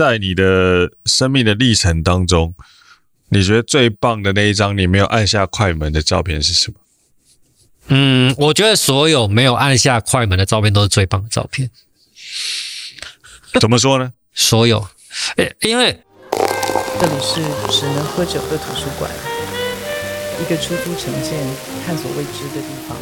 在你的生命的历程当中，你觉得最棒的那一张你没有按下快门的照片是什么？嗯，我觉得所有没有按下快门的照片都是最棒的照片。怎么说呢？所有，诶因为这里是只能喝酒的图书馆，一个出租成见、探索未知的地方。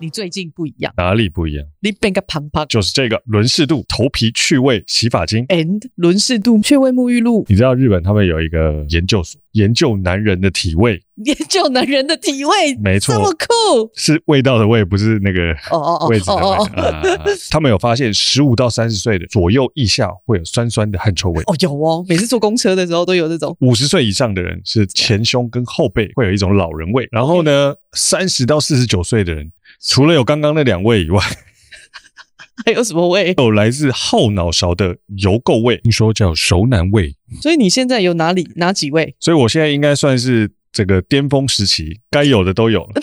你最近不一样，哪里不一样？你变个胖胖，就是这个伦氏度头皮去味洗发精，and 轮氏度去味沐浴露。你知道日本他们有一个研究所，研究男人的体味，研究男人的体味，没错，这么酷，是味道的味，不是那个哦哦哦位置的味。他们有发现，十五到三十岁的左右腋下会有酸酸的汗臭味。哦，有哦，每次坐公车的时候都有这种。五十岁以上的人是前胸跟后背会有一种老人味，然后呢，三十到四十九岁的人。除了有刚刚那两位以外，还有什么味？有来自后脑勺的油垢味，听说叫熟男味。所以你现在有哪里哪几位？所以我现在应该算是这个巅峰时期，该有的都有了。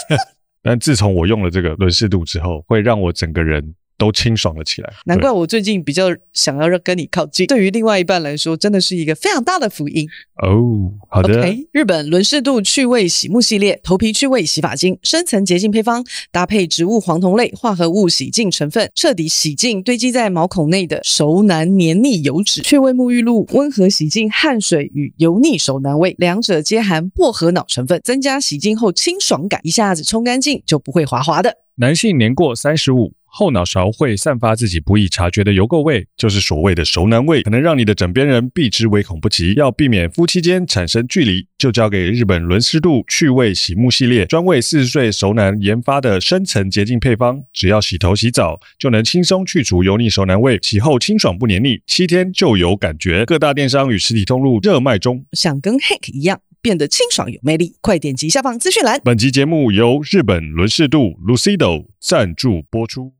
但自从我用了这个轮式度之后，会让我整个人。都清爽了起来，难怪我最近比较想要跟你靠近。对于另外一半来说，真的是一个非常大的福音哦。好的。日本伦氏度趣味洗沐系列头皮趣味洗发精，深层洁净配方，搭配植物黄酮类化合物洗净成分，彻底洗净堆积在毛孔内的熟男黏腻油脂。趣味沐浴露温和洗净汗水与油腻熟男味，两者皆含薄荷脑成分，增加洗净后清爽感，一下子冲干净就不会滑滑的。男性年过三十五。后脑勺会散发自己不易察觉的油垢味，就是所谓的熟男味，可能让你的枕边人避之唯恐不及。要避免夫妻间产生距离，就交给日本伦氏度去味洗沐系列专为四十岁熟男研发的深层洁净配方，只要洗头洗澡就能轻松去除油腻熟男味，洗后清爽不黏腻，七天就有感觉。各大电商与实体通路热卖中，想跟 Hank 一样变得清爽有魅力，快点击下方资讯栏。本集节目由日本伦氏度 Lucido 赞助播出。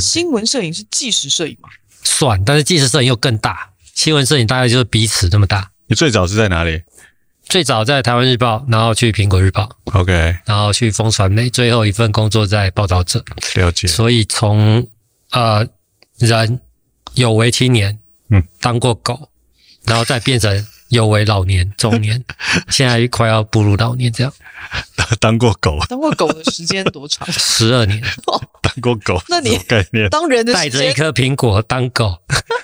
新闻摄影是纪实摄影吗？算，但是纪实摄影又更大。新闻摄影大概就是彼此这么大。你最早是在哪里？最早在台湾日报，然后去苹果日报，OK，然后去风传媒，最后一份工作在报道者。了解。所以从呃人有为青年，嗯，当过狗，然后再变成。有为老年、中年，现在快要步入老年，这样。当过狗，当过狗的时间多长？十二年。当过狗，那你概念？当人的带着一颗苹果当狗，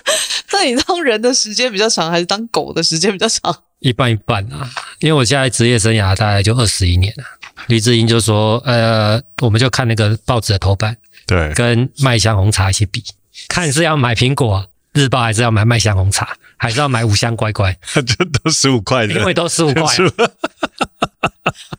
那你当人的时间比较长，还是当狗的时间比较长？一半一半啊，因为我现在职业生涯大概就二十一年了。李志英就说：“呃，我们就看那个报纸的头版，对，跟麦香红茶一起比，看是要买苹果日报，还是要买麦香红茶。”还是要买五箱乖乖，这都十五块的，因为都十五块。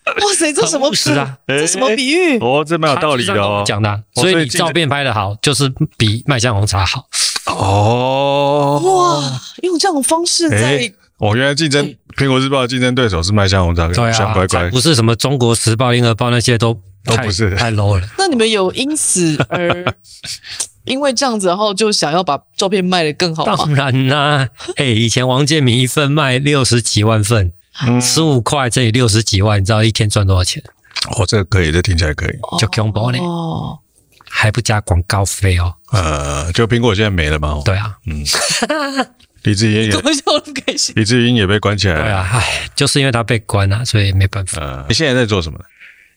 哇塞，这什么是啊？这什么比喻？哦，这蛮有道理的哦。讲的，所以你照片拍的好，就是比麦香红茶好。哦，哇，用这种方式在……哦，原来竞争苹果日报的竞争对手是麦香红茶跟五香乖乖，不是什么中国时报、联合报那些都都不是太 low 了。那你们有因此而？因为这样子，然后就想要把照片卖得更好吗？当然啦、啊，哎，以前王建民一份卖六十几万份，十五块这里六十几万，你知道一天赚多少钱？哦，这个可以，这听起来可以，就恐怖呢，哦，还不加广告费哦。呃，就苹果现在没了嘛？对啊，嗯，李志英也？李志英也被关起来了。对啊，唉，就是因为他被关了、啊，所以没办法。呃，你现在在做什么呢？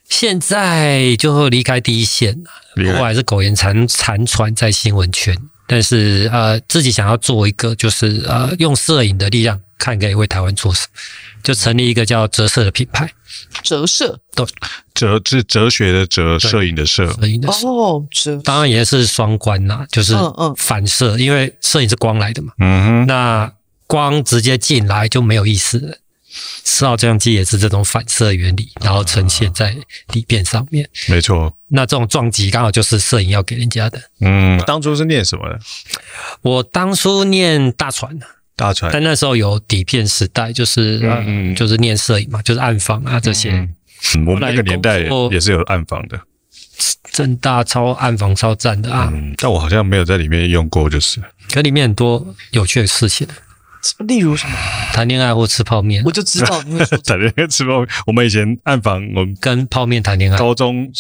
现在就离开第一线了，我还是苟延残残喘在新闻圈，但是呃，自己想要做一个，就是呃，用摄影的力量看可以为台湾做什么，就成立一个叫折射的品牌。折射，对，哲是哲学的哲，摄影的摄，摄影的摄。哦，折，当然也是双关呐，就是反射，因为摄影是光来的嘛。嗯哼，那光直接进来就没有意思了。照相机也是这种反射原理，然后呈现在底片上面。没错，那这种撞击刚好就是摄影要给人家的。嗯，当初是念什么的？我当初念大传，大船，但那时候有底片时代，就是嗯，就是念摄影嘛，就是暗房啊这些。嗯，我们那个年代也是有暗房的，正大超暗房超赞的啊。嗯，但我好像没有在里面用过，就是。可里面很多有趣的事情。例如什么？谈恋爱或吃泡面，我就知道你会说 谈恋爱吃泡面。我们以前暗访，我们跟泡面谈恋爱。高中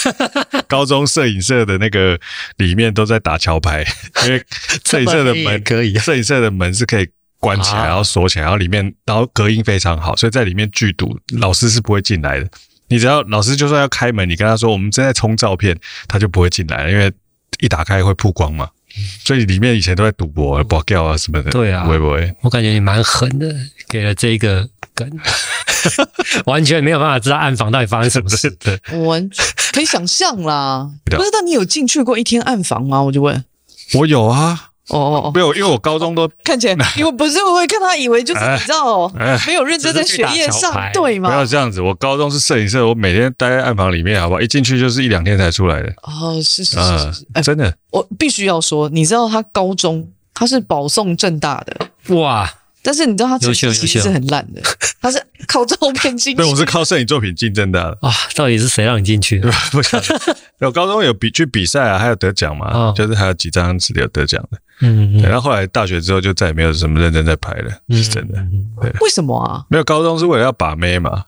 高中摄影社的那个里面都在打桥牌，因为摄影社的门可以，摄影社的门是可以关起来，然后锁起来，然后里面然后隔音非常好，所以在里面剧毒，老师是不会进来的。你只要老师就算要开门，你跟他说我们正在冲照片，他就不会进来了，因为一打开会曝光嘛。所以里面以前都在赌博、博掉啊什么的。对啊，会不会？我感觉你蛮狠的，给了这一个梗，完全没有办法知道暗房到底发生什么事的。我完全可以想象啦，不知道你有进去过一天暗房吗？我就问。我有啊。哦哦哦，没有，因为我高中都看起来，因为不是我会看他以为就是你知道，没有认真在学业上，对吗？不要这样子，我高中是摄影社，我每天待在暗房里面，好不好？一进去就是一两天才出来的。哦，是是是是，真的。我必须要说，你知道他高中他是保送政大的，哇！但是你知道他其实其实是很烂的，他是靠照片进去。对，我是靠摄影作品进政大的。啊，到底是谁让你进去？不晓得。有高中有比去比赛啊，还有得奖嘛，就是还有几张是有得奖的。嗯，然后后来大学之后就再也没有什么认真在拍了，是真的。对，为什么啊？没有高中是为了要把妹嘛？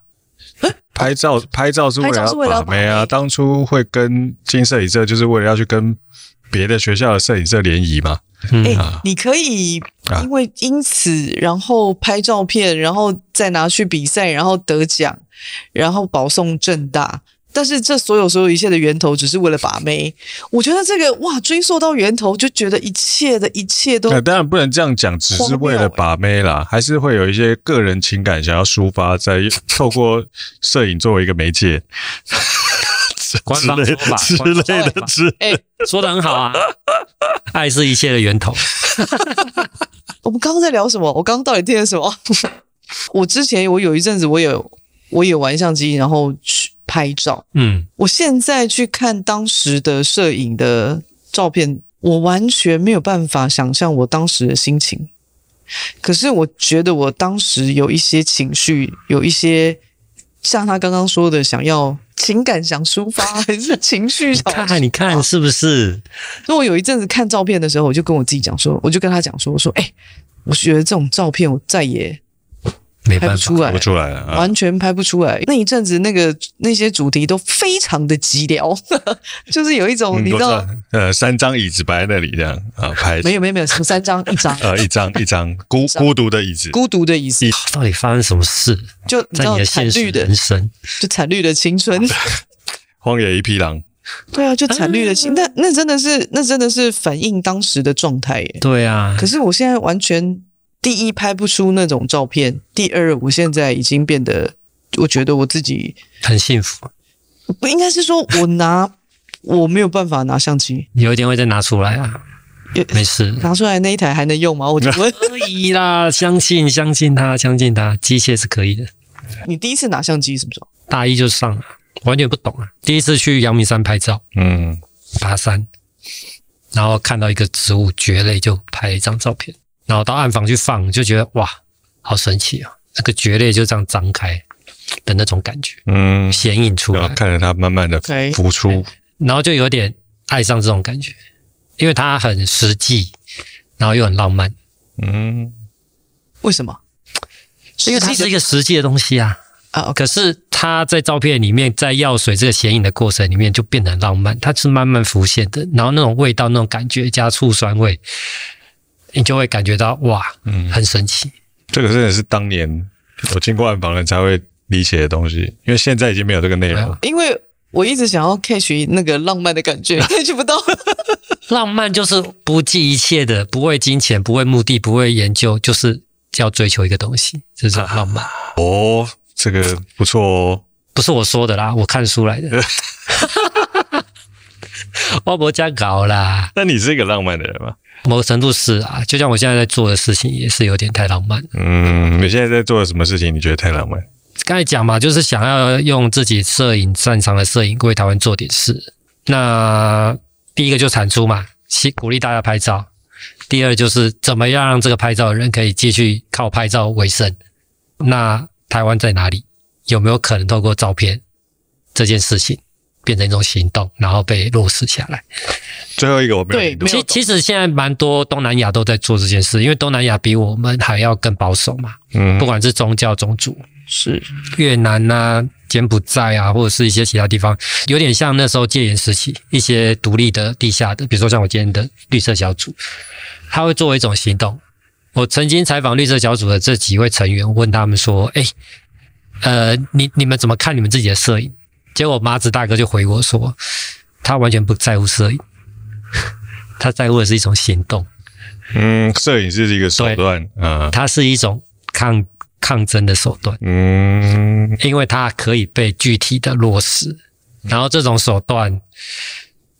拍照拍照是为了要把妹啊。当初会跟进摄影社，就是为了要去跟别的学校的摄影社联谊嘛。哎，你可以因为因此然后拍照片，然后再拿去比赛，然后得奖，然后保送正大。但是这所有所有一切的源头，只是为了把妹。我觉得这个哇，追溯到源头，就觉得一切的一切都……当然不能这样讲，只是为了把妹啦，还是会有一些个人情感想要抒发，在透过摄影作为一个媒介，官方说法之类的之。哎，说的很好啊，爱是一切的源头。我们刚刚在聊什么？我刚刚到底听了什么？我之前我有一阵子，我也我有玩相机，然后去。拍照，嗯，我现在去看当时的摄影的照片，我完全没有办法想象我当时的心情。可是我觉得我当时有一些情绪，有一些像他刚刚说的，想要情感想抒发，还是情绪想看看？你看是不是？所以我有一阵子看照片的时候，我就跟我自己讲说，我就跟他讲说，我说，哎，我觉得这种照片我再也。没办法，拍不出来，拍不出来了，啊，完全拍不出来。那一阵子，那个那些主题都非常的寂寥，就是有一种你知道，呃，三张椅子摆在那里这样啊，拍。没有没有没有，什么三张？一张，呃，一张一张孤孤独的椅子，孤独的椅子，到底发生什么事？就在你的现实的人生，就惨绿的青春，荒野一匹狼。对啊，就惨绿的青，那那真的是那真的是反映当时的状态耶。对啊，可是我现在完全。第一，拍不出那种照片；第二，我现在已经变得，我觉得我自己很幸福。不应该是说我拿 我没有办法拿相机，有一天会再拿出来啊，没事，拿出来那一台还能用吗？我觉得 可以啦，相信相信他，相信他，机械是可以的。你第一次拿相机什么时候？大一就上了，完全不懂啊。第一次去阳明山拍照，嗯，爬山，然后看到一个植物蕨类，就拍了一张照片。然后到暗房去放，就觉得哇，好神奇啊！这个蕨类就这样张开的那种感觉，嗯，显影出来，看着它慢慢的浮出然后就有点爱上这种感觉，因为它很实际，然后又很浪漫，嗯，为什么？因为它是一个实际的东西啊啊！可是它在照片里面，在药水这个显影的过程里面，就变得很浪漫，它是慢慢浮现的，然后那种味道、那种感觉加醋酸味。你就会感觉到哇，嗯，很神奇。这个真的是当年我经过暗房人才会理解的东西，因为现在已经没有这个内容。因为我一直想要 catch 那个浪漫的感觉，catch 不到。浪漫就是不计一切的，不为金钱，不为目的，不为研究，就是要追求一个东西，这是浪漫。哦，这个不错哦。不是我说的啦，我看书来的。我不加搞啦。那你是一个浪漫的人吗？某个程度是啊，就像我现在在做的事情，也是有点太浪漫。嗯，你现在在做的什么事情？你觉得太浪漫？刚才讲嘛，就是想要用自己摄影擅长的摄影为台湾做点事。那第一个就产出嘛，鼓励大家拍照；第二就是怎么样让这个拍照的人可以继续靠拍照为生。那台湾在哪里？有没有可能透过照片这件事情变成一种行动，然后被落实下来。最后一个我没有。对，其其实现在蛮多东南亚都在做这件事，因为东南亚比我们还要更保守嘛。嗯，不管是宗教、种族，是越南啊、柬埔寨啊，或者是一些其他地方，有点像那时候戒严时期一些独立的地下的，比如说像我今天的绿色小组，他会作为一种行动。我曾经采访绿色小组的这几位成员，问他们说：“哎，呃，你你们怎么看你们自己的摄影？”结果麻子大哥就回我说：“他完全不在乎摄影，他在乎的是一种行动。嗯，摄影是一个手段啊，它是一种抗抗争的手段。嗯，因为它可以被具体的落实，然后这种手段。”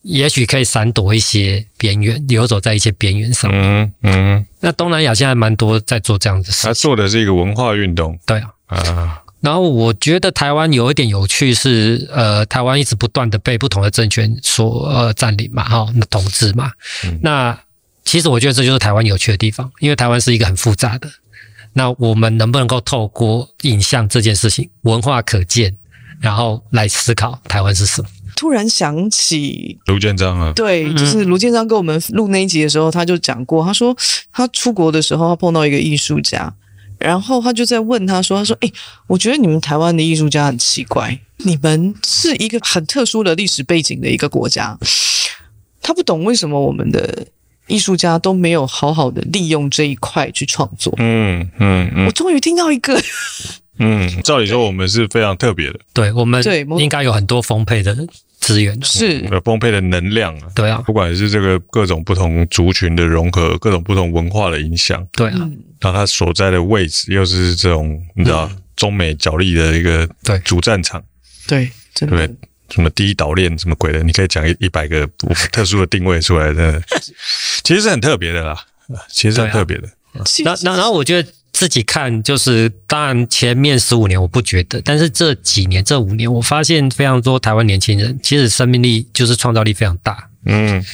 也许可以闪躲一些边缘，游走在一些边缘上。嗯嗯。那东南亚现在蛮多在做这样的事。他做的是一个文化运动。对啊。啊。然后我觉得台湾有一点有趣是，呃，台湾一直不断的被不同的政权所呃占领嘛，哈，那统治嘛。嗯。那其实我觉得这就是台湾有趣的地方，因为台湾是一个很复杂的。那我们能不能够透过影像这件事情，文化可见，然后来思考台湾是什么？突然想起卢建章啊，对，就是卢建章跟我们录那一集的时候，他就讲过，他说他出国的时候，他碰到一个艺术家，然后他就在问他说，他说，诶，我觉得你们台湾的艺术家很奇怪，你们是一个很特殊的历史背景的一个国家，他不懂为什么我们的艺术家都没有好好的利用这一块去创作。嗯嗯嗯，我终于听到一个。嗯，照理说我们是非常特别的，对，我们应该有很多丰沛的资源，是。呃丰沛的能量啊。对啊，不管是这个各种不同族群的融合，各种不同文化的影响，对啊，然后它所在的位置又是这种你知道中美角力的一个对。主战场，对，对不对？什么第一岛链什么鬼的，你可以讲一一百个特殊的定位出来的，其实是很特别的啦，其实是很特别的。那那然后我觉得。自己看就是，当然前面十五年我不觉得，但是这几年这五年，我发现非常多台湾年轻人其实生命力就是创造力非常大。嗯，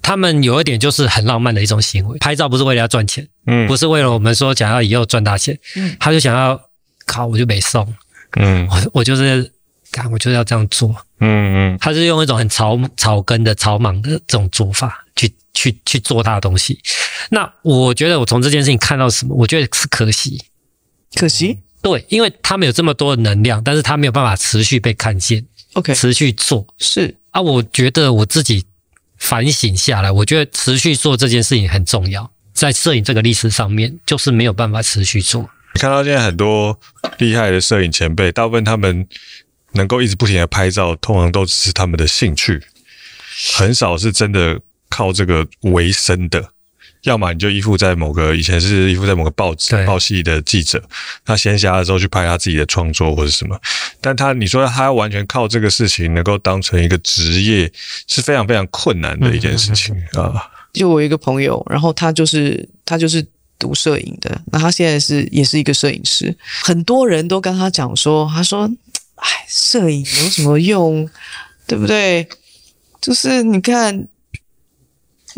他们有一点就是很浪漫的一种行为，拍照不是为了要赚钱，嗯，不是为了我们说想要以后赚大钱，嗯，他就想要靠我就没送，嗯，我我就是干我就是要这样做，嗯嗯，他是用一种很草草根的草莽的这种做法去。去去做他的东西，那我觉得我从这件事情看到什么？我觉得是可惜，可惜，对，因为他们有这么多的能量，但是他没有办法持续被看见，OK，持续做是啊，我觉得我自己反省下来，我觉得持续做这件事情很重要，在摄影这个历史上面，就是没有办法持续做。你看到现在很多厉害的摄影前辈，大部分他们能够一直不停的拍照，通常都只是他们的兴趣，很少是真的。靠这个为生的，要么你就依附在某个以前是依附在某个报纸报系的记者，他闲暇的时候去拍他自己的创作或者什么，但他你说他要完全靠这个事情能够当成一个职业，是非常非常困难的一件事情啊。就我一个朋友，然后他就是他就是读摄影的，那他现在是也是一个摄影师，很多人都跟他讲说，他说，哎，摄影有什么用，对不对？就是你看。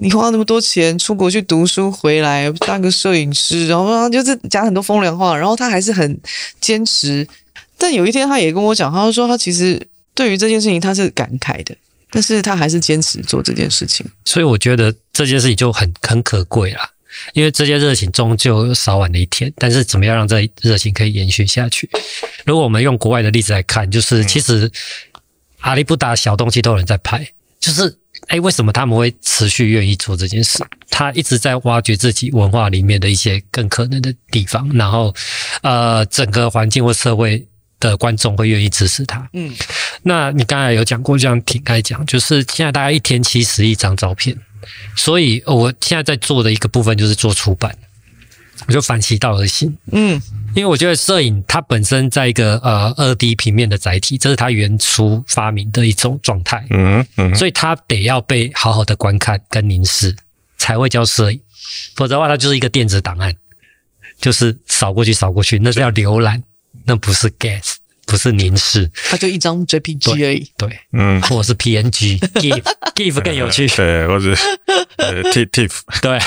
你花那么多钱出国去读书回来当个摄影师，然后就是讲很多风凉话，然后他还是很坚持。但有一天他也跟我讲，他说他其实对于这件事情他是感慨的，但是他还是坚持做这件事情。所以我觉得这件事情就很很可贵啦，因为这些热情终究有烧完的一天。但是怎么样让这热情可以延续下去？如果我们用国外的例子来看，就是其实阿里不达小东西都有人在拍，就是。哎，为什么他们会持续愿意做这件事？他一直在挖掘自己文化里面的一些更可能的地方，然后，呃，整个环境或社会的观众会愿意支持他。嗯，那你刚才有讲过，这样挺爱讲，就是现在大概一天七十亿张照片，所以我现在在做的一个部分就是做出版。我就反其道而行，嗯，因为我觉得摄影它本身在一个呃二 D 平面的载体，这是它原初发明的一种状态，嗯嗯，所以它得要被好好的观看跟凝视，才会叫摄影，否则的话它就是一个电子档案，就是扫过去扫过去，那是要浏览，那不是 gas。不是凝视，它就一张 JPG 而已。对，嗯，或者是 PNG，GIF，GIF 更有趣。对，或者呃 TIFF。对，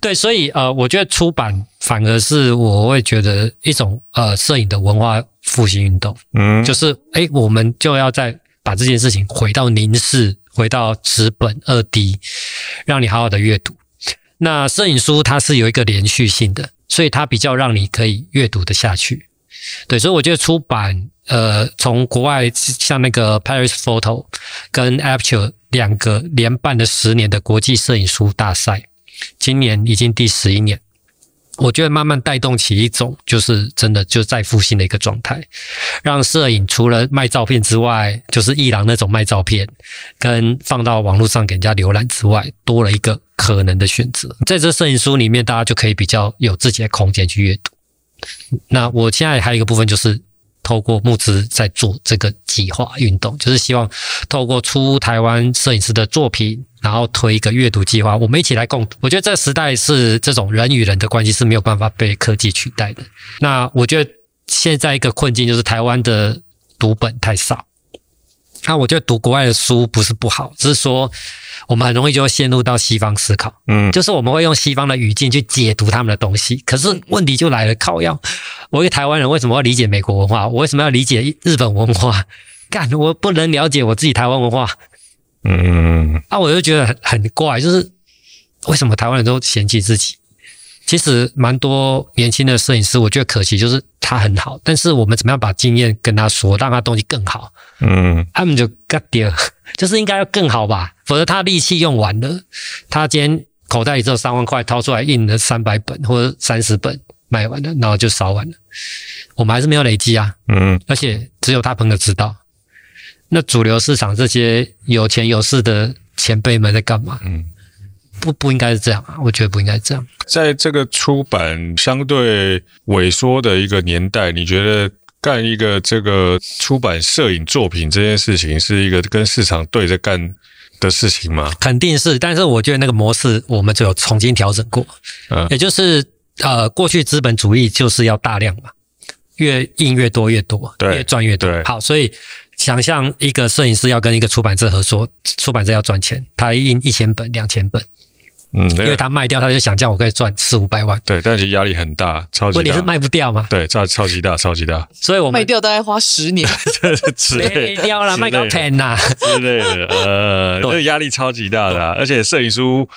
对，所以呃，我觉得出版反而是我会觉得一种呃摄影的文化复兴运动。嗯，就是哎，我们就要再把这件事情回到凝视，回到纸本二 D，让你好好的阅读。那摄影书它是有一个连续性的，所以它比较让你可以阅读的下去。对，所以我觉得出版，呃，从国外像那个 Paris Photo 跟 Aperture 两个连办的十年的国际摄影书大赛，今年已经第十一年。我觉得慢慢带动起一种，就是真的就再复兴的一个状态，让摄影除了卖照片之外，就是艺廊那种卖照片，跟放到网络上给人家浏览之外，多了一个可能的选择。在这摄影书里面，大家就可以比较有自己的空间去阅读。那我现在还有一个部分就是。透过募资在做这个计划运动，就是希望透过出台湾摄影师的作品，然后推一个阅读计划，我们一起来共读。我觉得这个时代是这种人与人的关系是没有办法被科技取代的。那我觉得现在一个困境就是台湾的读本太少。那我觉得读国外的书不是不好，只是说我们很容易就会陷入到西方思考，嗯，就是我们会用西方的语境去解读他们的东西。可是问题就来了，靠要，我一个台湾人为什么要理解美国文化？我为什么要理解日本文化？干，我不能了解我自己台湾文化，嗯，啊，我就觉得很很怪，就是为什么台湾人都嫌弃自己？其实蛮多年轻的摄影师，我觉得可惜就是他很好，但是我们怎么样把经验跟他说，让他东西更好？嗯，他们就 got 掉，就是应该要更好吧，否则他力气用完了，他今天口袋里只有三万块，掏出来印了三百本或者三十本卖完了，然后就烧完了。我们还是没有累积啊，嗯，而且只有他朋友知道。那主流市场这些有钱有势的前辈们在干嘛？嗯。不不应该是这样啊！我觉得不应该是这样。在这个出版相对萎缩的一个年代，你觉得干一个这个出版摄影作品这件事情，是一个跟市场对着干的事情吗？肯定是，但是我觉得那个模式我们就有重新调整过。嗯，也就是呃，过去资本主义就是要大量嘛，越印越多越多，对，越赚越多。好，所以想象一个摄影师要跟一个出版社合作，出版社要赚钱，他印一千本、两千本。嗯，因为他卖掉，他就想这样，我可以赚四五百万。对，但是压力很大，超级大。问题是卖不掉吗？对，超超级大，超级大。所以我卖掉大概花十年。卖掉了，卖到 ten 呐之类的。呃，这 压力超级大的，而且摄影书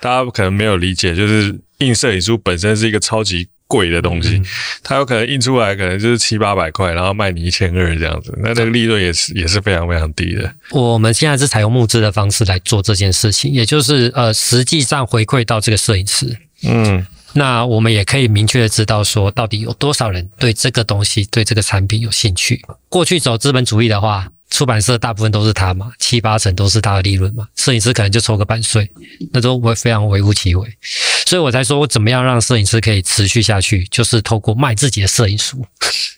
大家可能没有理解，就是印摄影书本身是一个超级。贵的东西，它有可能印出来可能就是七八百块，然后卖你一千二这样子，那这个利润也是也是非常非常低的。我们现在是采用募资的方式来做这件事情，也就是呃，实际上回馈到这个摄影师，嗯，那我们也可以明确的知道说，到底有多少人对这个东西、对这个产品有兴趣。过去走资本主义的话。出版社大部分都是他嘛，七八成都是他的利润嘛，摄影师可能就抽个版税，那都会非常微乎其微，所以我才说我怎么样让摄影师可以持续下去，就是透过卖自己的摄影书，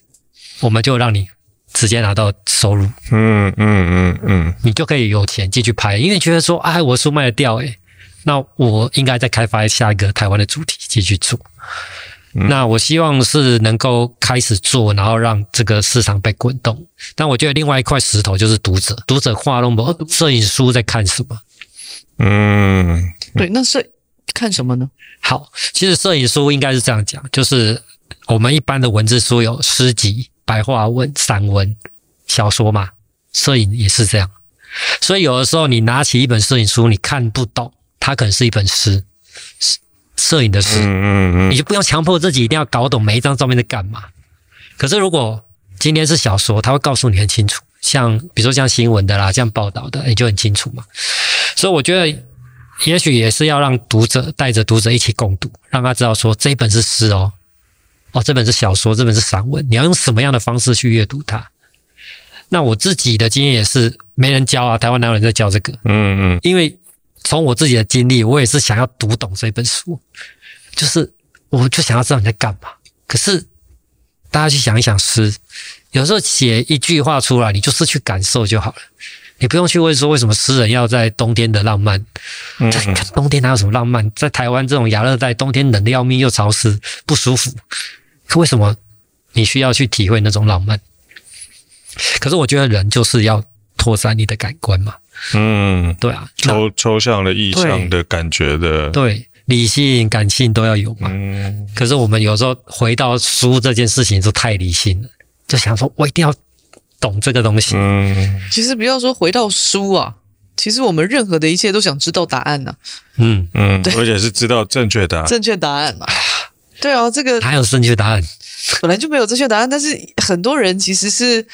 我们就让你直接拿到收入，嗯嗯嗯嗯，你就可以有钱继续拍，因为觉得说，哎，我书卖得掉，诶，那我应该再开发下一个台湾的主题继续做。那我希望是能够开始做，然后让这个市场被滚动。但我觉得另外一块石头就是读者，读者画那么摄影书在看什么？嗯，对，那摄看什么呢？好，其实摄影书应该是这样讲，就是我们一般的文字书有诗集、白话文、散文、小说嘛，摄影也是这样。所以有的时候你拿起一本摄影书，你看不懂，它可能是一本诗。摄影的事，嗯嗯嗯，你就不用强迫自己一定要搞懂每一张照片在干嘛。可是如果今天是小说，他会告诉你很清楚，像比如说像新闻的啦，这样报道的，你就很清楚嘛。所以我觉得，也许也是要让读者带着读者一起共读，让他知道说这一本是诗哦，哦这本是小说，这本是散文，你要用什么样的方式去阅读它。那我自己的经验也是没人教啊，台湾哪有人在教这个？嗯嗯，因为。从我自己的经历，我也是想要读懂这本书，就是我就想要知道你在干嘛。可是大家去想一想诗，有时候写一句话出来，你就是去感受就好了，你不用去问说为什么诗人要在冬天的浪漫。嗯，冬天哪有什么浪漫？在台湾这种亚热带，冬天冷的要命又潮湿不舒服，可为什么你需要去体会那种浪漫？可是我觉得人就是要拓展你的感官嘛。嗯，对啊，抽抽象的、意象的感觉的，对，理性、感性都要有嘛。嗯，可是我们有时候回到书这件事情就太理性了，就想说我一定要懂这个东西。嗯，其实不要说回到书啊，其实我们任何的一切都想知道答案呢、啊。嗯嗯，而且是知道正确答案。正确答案嘛？对啊，这个还有正确答案，本来就没有正确答案，但是很多人其实是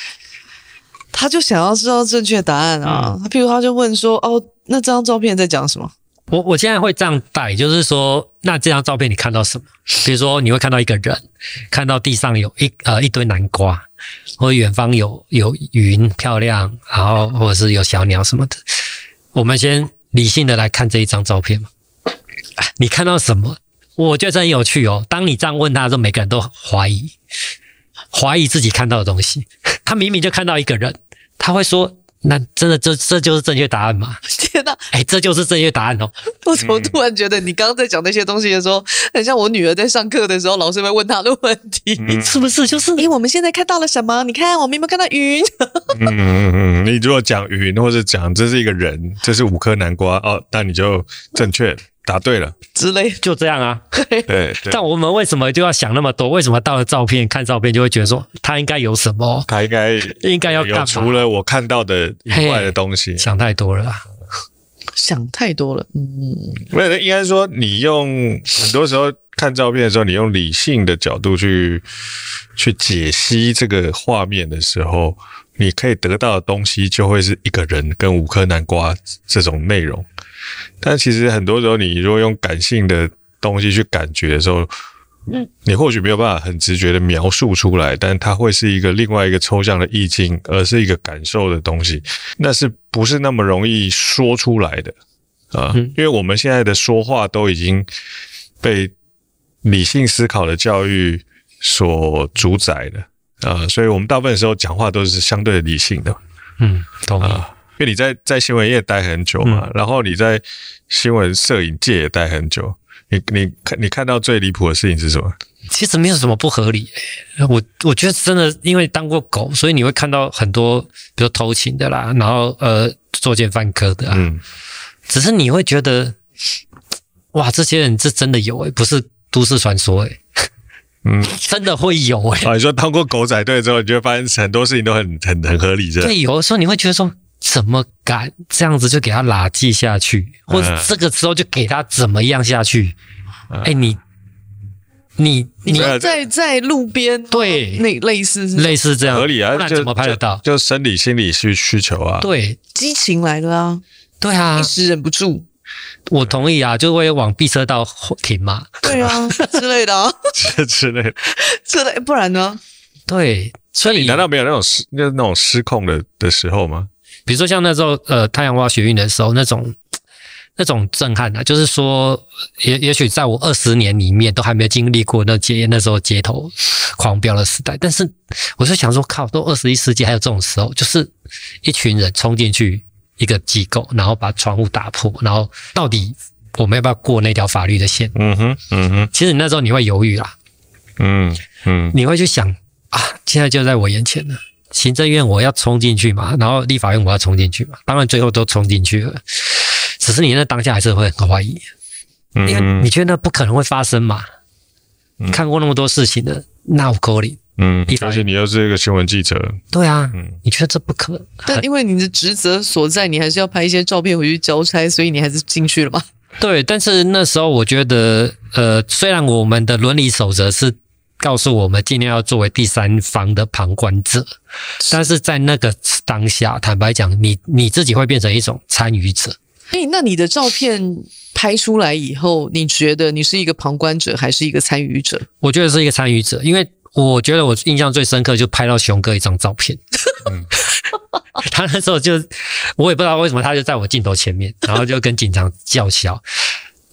他就想要知道正确答案啊。他、嗯、譬如他就问说：“哦，那这张照片在讲什么？”我我现在会这样带，就是说，那这张照片你看到什么？比如说，你会看到一个人，看到地上有一呃一堆南瓜，或远方有有云漂亮，然后或者是有小鸟什么的。我们先理性的来看这一张照片嘛。你看到什么？我觉得很有趣哦。当你这样问他的时候，每个人都怀疑，怀疑自己看到的东西。他明明就看到一个人，他会说。那真的这这就是正确答案吗？天哪！哎、欸，这就是正确答案哦！我怎么突然觉得你刚刚在讲那些东西的时候，很像我女儿在上课的时候，老师会问她的问题，嗯、是不是？就是，哎，我们现在看到了什么？你看，我们有没有看到云？嗯嗯嗯，你如果讲云，或者讲这是一个人，这是五颗南瓜哦，那你就正确。答对了，之类就这样啊。对 对。但我们为什么就要想那么多？为什么到了照片看照片就会觉得说他应该有什么？他应该应该要干嘛？除了我看到的以外的东西，想太多了啦。想太多了。嗯，没有，应该说你用很多时候看照片的时候，你用理性的角度去去解析这个画面的时候，你可以得到的东西就会是一个人跟五颗南瓜这种内容。但其实很多时候，你如果用感性的东西去感觉的时候，嗯，你或许没有办法很直觉的描述出来，但它会是一个另外一个抽象的意境，而是一个感受的东西，那是不是那么容易说出来的啊？因为我们现在的说话都已经被理性思考的教育所主宰了啊，所以我们大部分时候讲话都是相对理性的，嗯，懂了。啊因为你在在新闻业待很久嘛，嗯、然后你在新闻摄影界也待很久，你你看你看到最离谱的事情是什么？其实没有什么不合理、欸，我我觉得真的，因为当过狗，所以你会看到很多，比如偷情的啦，然后呃作奸犯科的啊，嗯，只是你会觉得，哇，这些人是真的有诶、欸，不是都市传说诶、欸，嗯，真的会有诶、欸。啊，你说当过狗仔队之后，你就会发现很多事情都很很很合理，这。对，有的时候你会觉得说。怎么敢这样子就给他拉记下去，或者这个时候就给他怎么样下去？哎、嗯欸，你你你在在路边对，那类似类似这样合理啊？那怎么拍得到？就，就生理心理需需求啊？对，激情来了啊！对啊，一时忍不住。我同意啊，就会往避车道停嘛。对啊，之类的啊，之 之类的，之类，不然呢？对，所以你难道没有那种失那那种失控的的时候吗？比如说像那时候，呃，太阳花学运的时候，那种那种震撼啊，就是说，也也许在我二十年里面都还没有经历过那街那时候街头狂飙的时代，但是我是想说，靠，都二十一世纪还有这种时候，就是一群人冲进去一个机构，然后把窗户打破，然后到底我们要不要过那条法律的线？嗯哼，嗯哼，其实你那时候你会犹豫啦，嗯嗯，你会去想啊，现在就在我眼前了。行政院我要冲进去嘛，然后立法院我要冲进去嘛，当然最后都冲进去了，只是你那当下还是会很怀疑，因为你觉得那不可能会发生嘛？嗯、看过那么多事情的，那我够力。嗯，而且你又是一个新闻记者，对啊，嗯，你觉得这不可能？但因为你的职责所在，你还是要拍一些照片回去交差，所以你还是进去了嘛？对，但是那时候我觉得，呃，虽然我们的伦理守则是。告诉我们尽量要作为第三方的旁观者，但是在那个当下，坦白讲，你你自己会变成一种参与者。诶，那你的照片拍出来以后，你觉得你是一个旁观者还是一个参与者？我觉得是一个参与者，因为我觉得我印象最深刻就拍到熊哥一张照片，嗯、他那时候就我也不知道为什么他就在我镜头前面，然后就跟警察叫嚣。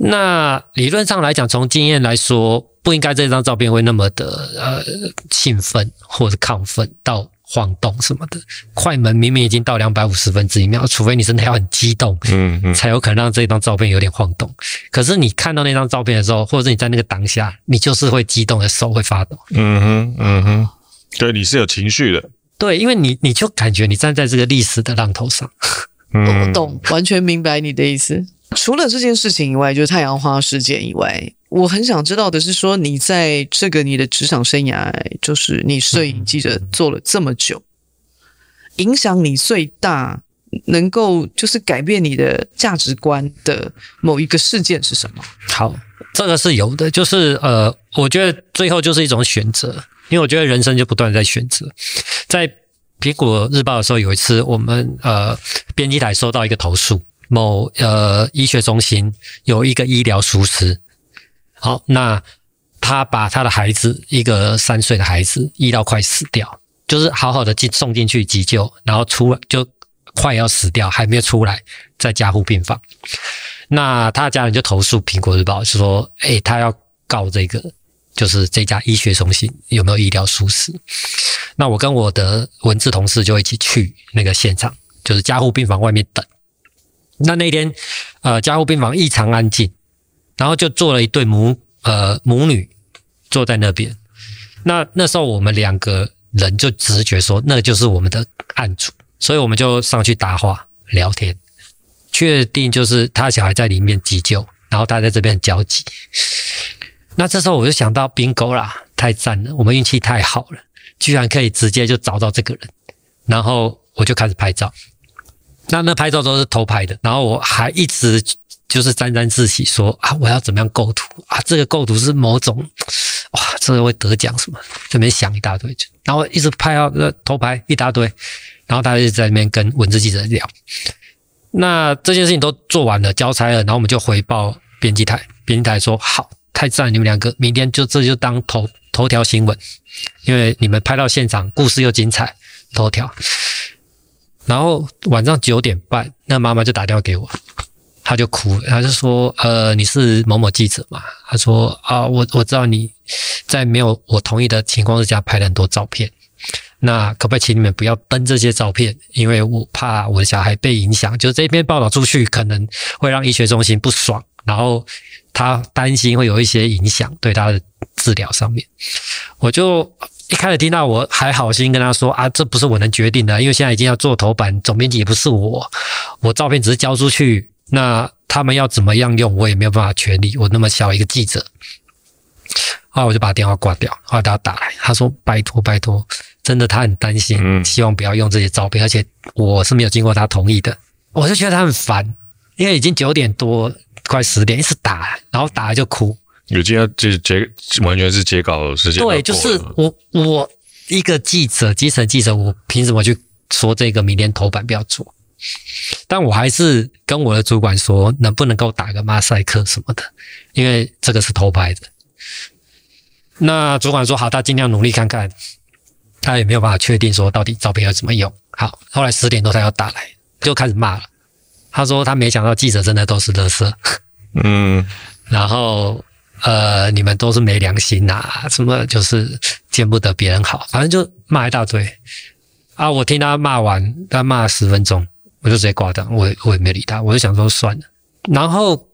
那理论上来讲，从经验来说，不应该这张照片会那么的呃兴奋或者亢奋到晃动什么的。快门明明已经到两百五十分之一秒，除非你真的要很激动，嗯嗯，才有可能让这张照片有点晃动。可是你看到那张照片的时候，或者是你在那个当下，你就是会激动的手会发抖。嗯哼，嗯哼，对，你是有情绪的。对，因为你你就感觉你站在这个历史的浪头上。嗯，我懂，完全明白你的意思。除了这件事情以外，就是太阳花事件以外，我很想知道的是，说你在这个你的职场生涯，就是你摄影记者做了这么久，影响你最大，能够就是改变你的价值观的某一个事件是什么？好，这个是有的，就是呃，我觉得最后就是一种选择，因为我觉得人生就不断在选择。在苹果日报的时候，有一次我们呃编辑台收到一个投诉，某呃医学中心有一个医疗疏失，好，那他把他的孩子一个三岁的孩子医到快死掉。就是好好的进送进去急救，然后出来就快要死掉，还没有出来，在加护病房。那他的家人就投诉苹果日报，就说：“哎、他要告这个，就是这家医学中心有没有医疗疏失？”那我跟我的文字同事就一起去那个现场，就是加护病房外面等。那那天，呃，加护病房异常安静，然后就坐了一对母呃母女坐在那边。那那时候我们两个。人就直觉说，那就是我们的案主，所以我们就上去搭话聊天，确定就是他小孩在里面急救，然后他在这边焦急。那这时候我就想到，bingo 啦，太赞了，我们运气太好了，居然可以直接就找到这个人。然后我就开始拍照，那那拍照都是偷拍的，然后我还一直就是沾沾自喜说啊，我要怎么样构图啊，这个构图是某种。哇，这个会得奖什么？这边想一大堆，然后一直拍到那偷拍一大堆，然后他就在那边跟文字记者聊。那这件事情都做完了，交差了，然后我们就回报编辑台，编辑台说好，太赞，你们两个明天就这就当头头条新闻，因为你们拍到现场，故事又精彩，头条。然后晚上九点半，那妈妈就打电话给我。她就哭她，就说：“呃，你是某某记者嘛？”她说：“啊，我我知道你在没有我同意的情况之下拍了很多照片，那可不可以请你们不要登这些照片？因为我怕我的小孩被影响，就是这篇报道出去可能会让医学中心不爽，然后他担心会有一些影响对他的治疗上面。”我就一开始听到，我还好心跟他说：“啊，这不是我能决定的，因为现在已经要做头版，总编辑也不是我，我照片只是交出去。”那他们要怎么样用，我也没有办法权利。我那么小一个记者，后来我就把电话挂掉。后来他打来，他说：“拜托，拜托，真的，他很担心，希望不要用这些照片，而且我是没有经过他同意的。”我就觉得他很烦，因为已经九点多，快十点，一直打，然后打了就哭。有今天就截，完全是截稿的时间。对，就是我，我一个记者，基层记者，我凭什么去说这个明天头版不要做？但我还是跟我的主管说，能不能够打个马赛克什么的，因为这个是偷拍的。那主管说好，他尽量努力看看，他也没有办法确定说到底照片要怎么用。好，后来十点多他要打来，就开始骂了。他说他没想到记者真的都是垃圾，嗯，然后呃，你们都是没良心呐、啊，什么就是见不得别人好，反正就骂一大堆。啊，我听他骂完，他骂了十分钟。我就直接挂掉，我我也没理他，我就想说算了。然后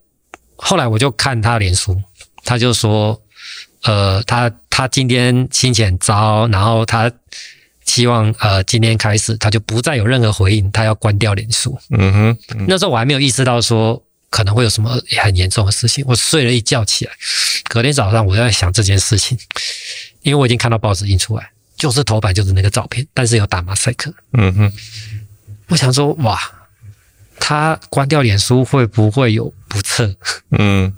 后来我就看他脸书，他就说，呃，他他今天心情很糟，然后他希望呃今天开始他就不再有任何回应，他要关掉脸书。嗯哼，嗯，那时候我还没有意识到说可能会有什么很严重的事情。我睡了一觉起来，隔天早上我就在想这件事情，因为我已经看到报纸印出来，就是头版就是那个照片，但是有打马赛克。嗯哼。我想说，哇，他关掉脸书会不会有不测？嗯，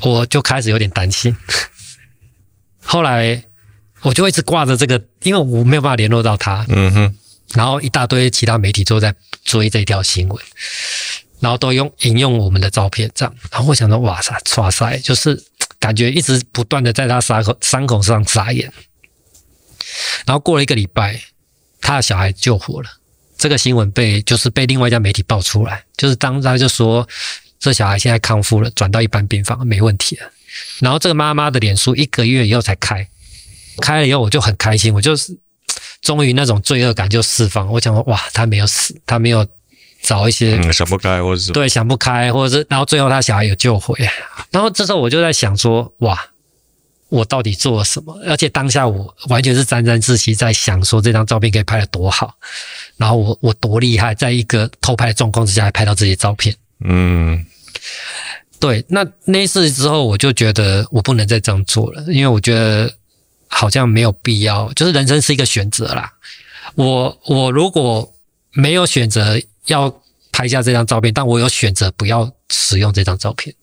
我就开始有点担心。后来我就一直挂着这个，因为我没有办法联络到他。嗯哼。然后一大堆其他媒体都在追这条新闻，然后都用引用我们的照片，这样。然后我想说，哇塞，哇塞，就是感觉一直不断的在他伤口伤口上撒盐。然后过了一个礼拜，他的小孩救活了。这个新闻被就是被另外一家媒体爆出来，就是当他就说这小孩现在康复了，转到一般病房没问题了。然后这个妈妈的脸书一个月以后才开，开了以后我就很开心，我就是终于那种罪恶感就释放。我想说哇，他没有死，他没有找一些、嗯、想不开，或者是对想不开，或者是然后最后他小孩有救回。然后这时候我就在想说哇。我到底做了什么？而且当下我完全是沾沾自喜，在想说这张照片可以拍得多好，然后我我多厉害，在一个偷拍的状况之下还拍到这些照片。嗯，对。那那次之后，我就觉得我不能再这样做了，因为我觉得好像没有必要。就是人生是一个选择啦，我我如果没有选择要拍下这张照片，但我有选择不要使用这张照片，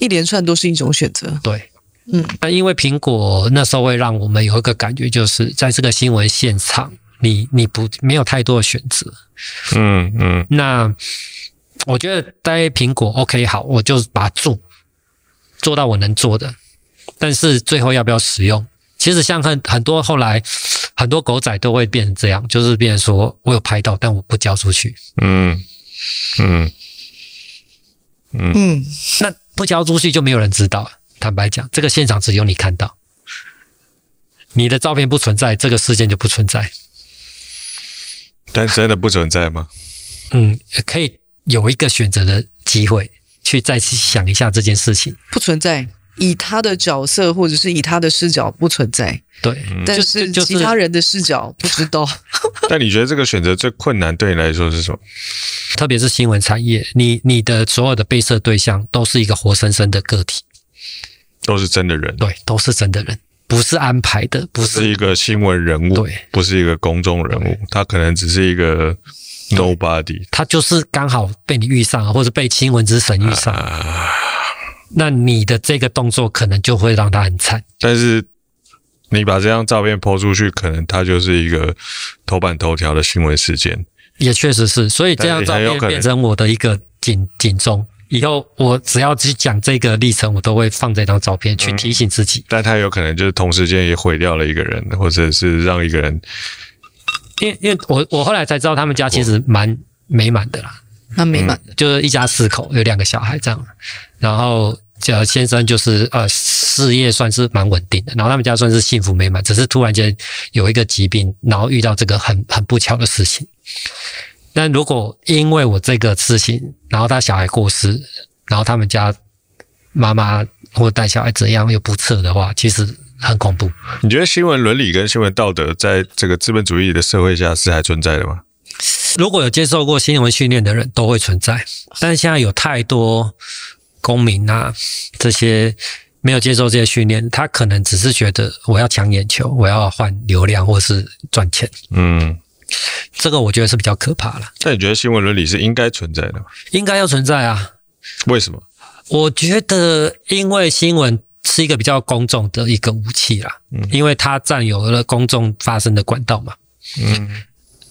一连串都是一种选择。对，嗯，那因为苹果那时候会让我们有一个感觉，就是在这个新闻现场，你你不没有太多的选择。嗯嗯，那我觉得待苹果 OK 好，我就把它做做到我能做的，但是最后要不要使用？其实像很很多后来很多狗仔都会变成这样，就是变成说我有拍到，但我不交出去。嗯嗯嗯嗯，那不交出去就没有人知道。坦白讲，这个现场只有你看到，你的照片不存在，这个事件就不存在。但真的不存在吗？嗯，可以有一个选择的机会，去再去想一下这件事情。不存在。以他的角色或者是以他的视角不存在，对，但是其他人的视角不知道。但你觉得这个选择最困难对你来说是什么？特别是新闻产业，你你的所有的被摄对象都是一个活生生的个体，都是真的人，对，都是真的人，不是安排的，不是，是一个新闻人物，对，不是一个公众人物，他可能只是一个 nobody，他就是刚好被你遇上，或者被新闻之神遇上。啊那你的这个动作可能就会让他很惨，但是你把这张照片 po 出去，可能它就是一个头版头条的新闻事件。也确实是，所以这张照片变成我的一个警警钟。以后我只要去讲这个历程，我都会放这张照片去提醒自己。嗯，但他有可能就是同时间也毁掉了一个人，或者是让一个人。因为因为我我后来才知道，他们家其实蛮美满的啦。蛮美满的，就是一家四口，有两个小孩这样。然后，呃先生就是呃，事业算是蛮稳定的。然后他们家算是幸福美满，只是突然间有一个疾病，然后遇到这个很很不巧的事情。但如果因为我这个事情，然后他小孩过世，然后他们家妈妈或带小孩怎样又不测的话，其实很恐怖。你觉得新闻伦理跟新闻道德在这个资本主义的社会下是还存在的吗？如果有接受过新闻训练的人都会存在，但是现在有太多公民啊，这些没有接受这些训练，他可能只是觉得我要抢眼球，我要换流量或是赚钱。嗯，这个我觉得是比较可怕了。那你觉得新闻伦理是应该存在的吗？应该要存在啊。为什么？我觉得，因为新闻是一个比较公众的一个武器啦，嗯，因为它占有了公众发声的管道嘛。嗯。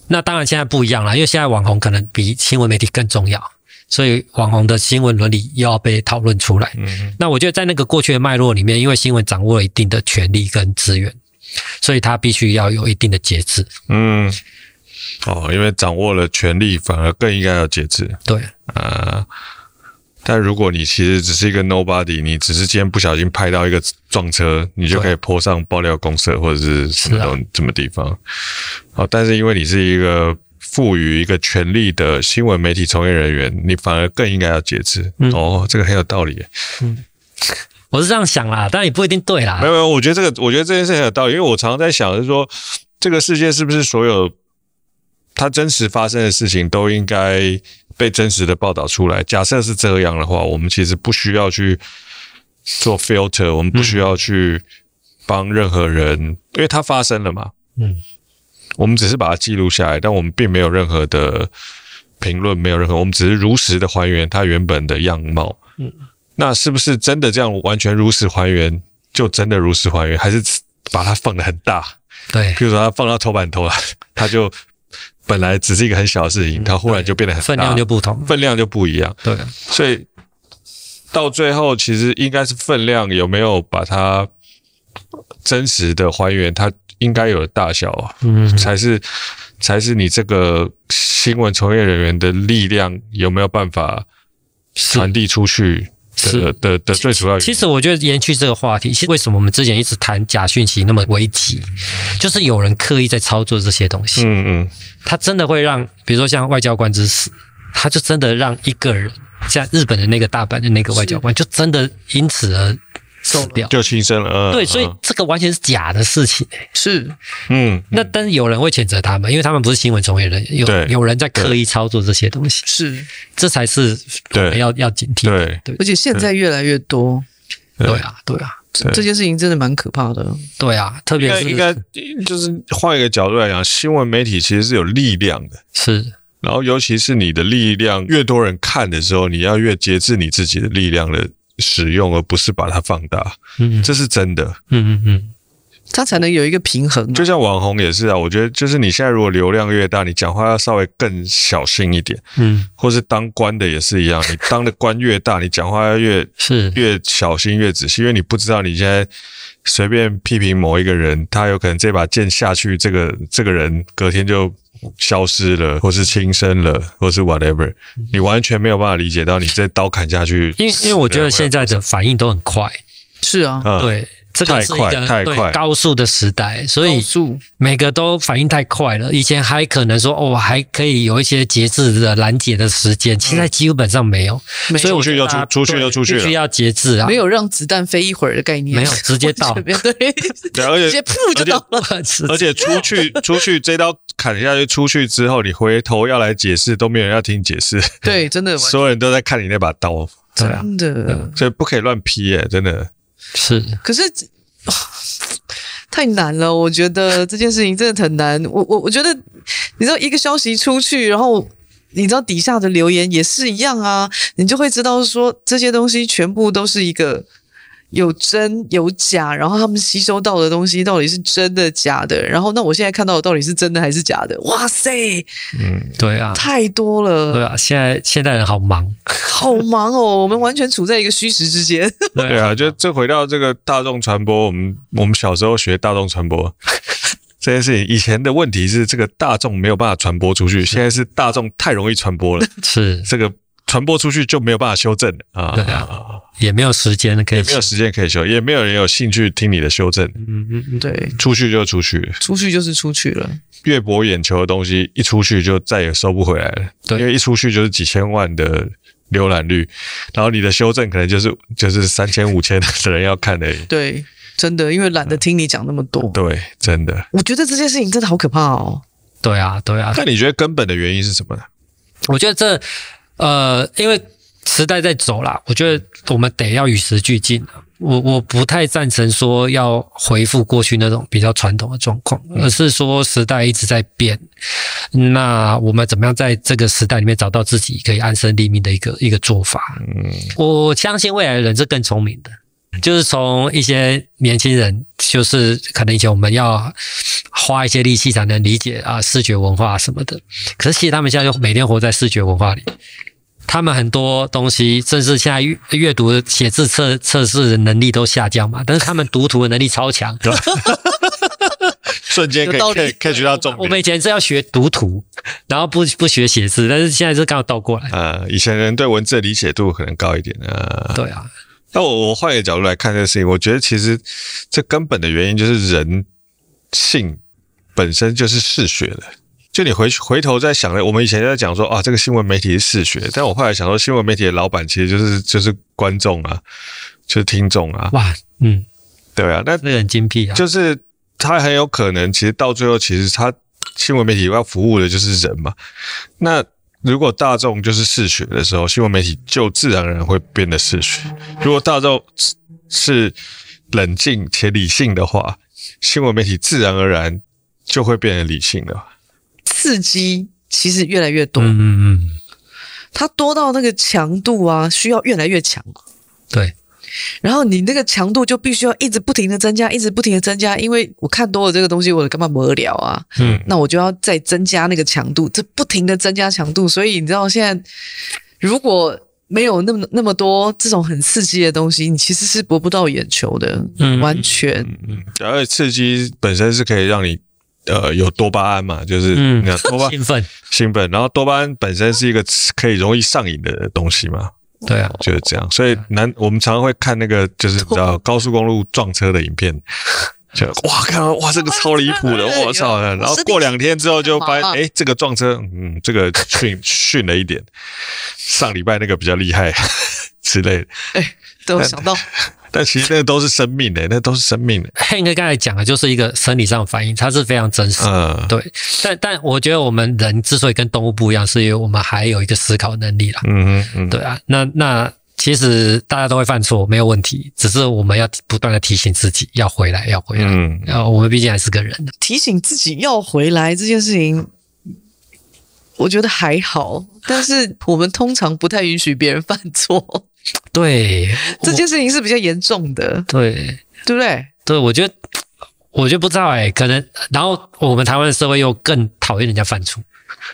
那当然，现在不一样了，因为现在网红可能比新闻媒体更重要，所以网红的新闻伦理又要被讨论出来。嗯，那我觉得在那个过去的脉络里面，因为新闻掌握了一定的权力跟资源，所以他必须要有一定的节制。嗯，哦，因为掌握了权力，反而更应该要节制。对，啊。但如果你其实只是一个 nobody，你只是今天不小心拍到一个撞车，你就可以 po 上爆料公社或者是什么东什么地方。好，但是因为你是一个赋予一个权力的新闻媒体从业人员，你反而更应该要节制。嗯、哦，这个很有道理。嗯，我是这样想啦，但也不一定对啦。没有没有，我觉得这个，我觉得这件事很有道理，因为我常常在想，就是说这个世界是不是所有它真实发生的事情都应该。被真实的报道出来。假设是这样的话，我们其实不需要去做 filter，我们不需要去帮任何人，嗯、因为它发生了嘛。嗯，我们只是把它记录下来，但我们并没有任何的评论，没有任何，我们只是如实的还原它原本的样貌。嗯，那是不是真的这样完全如实还原，就真的如实还原，还是把它放得很大？对，比如说它放到头版头了，它就。本来只是一个很小的事情，它忽然就变得很大，分量就不同，分量就不一样。对，所以到最后其实应该是分量有没有把它真实的还原它应该有的大小啊，嗯，才是才是你这个新闻从业人员的力量有没有办法传递出去。是的的的最主要。其实我觉得延续这个话题，其实为什么我们之前一直谈假讯息那么危急，就是有人刻意在操作这些东西。嗯嗯，他真的会让，比如说像外交官之死，他就真的让一个人，像日本的那个大阪的那个外交官，就真的因此而。死掉就轻生了，对，所以这个完全是假的事情，是，嗯，那但是有人会谴责他们，因为他们不是新闻从业人，有有人在刻意操作这些东西，是，这才是我们要要警惕，对。对，而且现在越来越多，对。啊，对啊，这这件事情真的蛮可怕的。对啊，特别是应该就是换一个角度来讲，新闻媒体其实是有力量的。是，然后尤其是你的力量越多人看的时候，你要越节制你自己的力量的使用，而不是把它放大。嗯，这是真的。嗯嗯嗯。他才能有一个平衡，就像网红也是啊。我觉得就是你现在如果流量越大，你讲话要稍微更小心一点，嗯，或是当官的也是一样，你当的官越大，你讲话要越是。越小心越仔细，因为你不知道你现在随便批评某一个人，他有可能这把剑下去，这个这个人隔天就消失了，或是轻生了，或是 whatever，你完全没有办法理解到你这刀砍下去，因为因为我觉得现在的反应都很快，是啊，嗯、对。这个是一个太快对高速的时代，所以每个都反应太快了。以前还可能说哦，还可以有一些节制的拦截的时间，现在基本上没有。所以出去就出，出去就出去，必须要节制啊，没有让子弹飞一会儿的概念，没有直接到，对 对，而且直接噗就到了。而且出去 出去这刀砍下去，出去之后你回头要来解释，都没有人要听解释。对，真的，所有人都在看你那把刀，真的，所以不可以乱劈耶，真的是。可是。太难了，我觉得这件事情真的很难。我我我觉得，你知道一个消息出去，然后你知道底下的留言也是一样啊，你就会知道说这些东西全部都是一个。有真有假，然后他们吸收到的东西到底是真的假的？然后那我现在看到的到底是真的还是假的？哇塞，嗯，对啊，太多了，对啊，现在现代人好忙，好忙哦，我们完全处在一个虚实之间。对啊，就这回到这个大众传播，我们我们小时候学大众传播 这件事情，以前的问题是这个大众没有办法传播出去，现在是大众太容易传播了，是这个。传播出去就没有办法修正啊！对啊，也没有时间可以，也没有时间可以修，也没有人有兴趣听你的修正。嗯嗯，对，出去就出去，出去就是出去了。越博眼球的东西一出去就再也收不回来了。对，因为一出去就是几千万的浏览率，然后你的修正可能就是就是三千五千的人要看而已。对，真的，因为懒得听你讲那么多。对，真的。我觉得这件事情真的好可怕哦。对啊，对啊。那你觉得根本的原因是什么呢？我觉得这。呃，因为时代在走啦，我觉得我们得要与时俱进。我我不太赞成说要回复过去那种比较传统的状况，而是说时代一直在变。那我们怎么样在这个时代里面找到自己可以安身立命的一个一个做法？嗯，我相信未来的人是更聪明的，就是从一些年轻人，就是可能以前我们要花一些力气才能理解啊视觉文化什么的，可是其实他们现在就每天活在视觉文化里。他们很多东西，甚至现在阅阅读、写字测测试的能力都下降嘛，但是他们读图的能力超强，对吧？瞬间可以可以可以学到重点。我们以前是要学读图，然后不不学写字，但是现在是刚好倒过来。呃，以前人对文字的理解度可能高一点呃，对啊。那我我换一个角度来看这个事情，我觉得其实这根本的原因就是人性本身就是嗜血的。就你回回头再想了，我们以前在讲说啊，这个新闻媒体是嗜血，但我后来想说，新闻媒体的老板其实就是就是观众啊，就是听众啊。哇，嗯，对啊，那那很精辟啊。就是他很有可能，其实到最后，其实他新闻媒体要服务的就是人嘛。那如果大众就是嗜血的时候，新闻媒体就自然而然会变得嗜血。如果大众是冷静且理性的话，新闻媒体自然而然就会变得理性了。刺激其实越来越多，嗯嗯嗯，它多到那个强度啊，需要越来越强。对，然后你那个强度就必须要一直不停的增加，一直不停的增加，因为我看多了这个东西，我干嘛无聊啊？嗯，那我就要再增加那个强度，这不停的增加强度，所以你知道现在如果没有那么那么多这种很刺激的东西，你其实是博不到眼球的，嗯，完全，嗯，而且刺激本身是可以让你。呃，有多巴胺嘛，就是那多巴兴奋兴奋，然后多巴胺本身是一个可以容易上瘾的东西嘛，对啊，就是这样。所以难我们常常会看那个就是你知道 高速公路撞车的影片，就哇看到哇这个超离谱的，我操！然后过两天之后就发现，哎，这个撞车，嗯，这个训训了一点，上礼拜那个比较厉害 之类的，哎，都有想到。但其实那都是生命的，那都是生命的。Hank 刚才讲的就是一个生理上的反应，它是非常真实的。嗯，对。但但我觉得我们人之所以跟动物不一样，是因为我们还有一个思考能力啦。嗯嗯嗯，对啊。那那其实大家都会犯错，没有问题，只是我们要不断的提醒自己要回来，要回来。嗯，然后我们毕竟还是个人，提醒自己要回来这件事情，我觉得还好。但是我们通常不太允许别人犯错。对，这件事情是比较严重的。对，对不对？对，我觉得，我就不知道哎、欸，可能，然后我们台湾的社会又更讨厌人家犯错。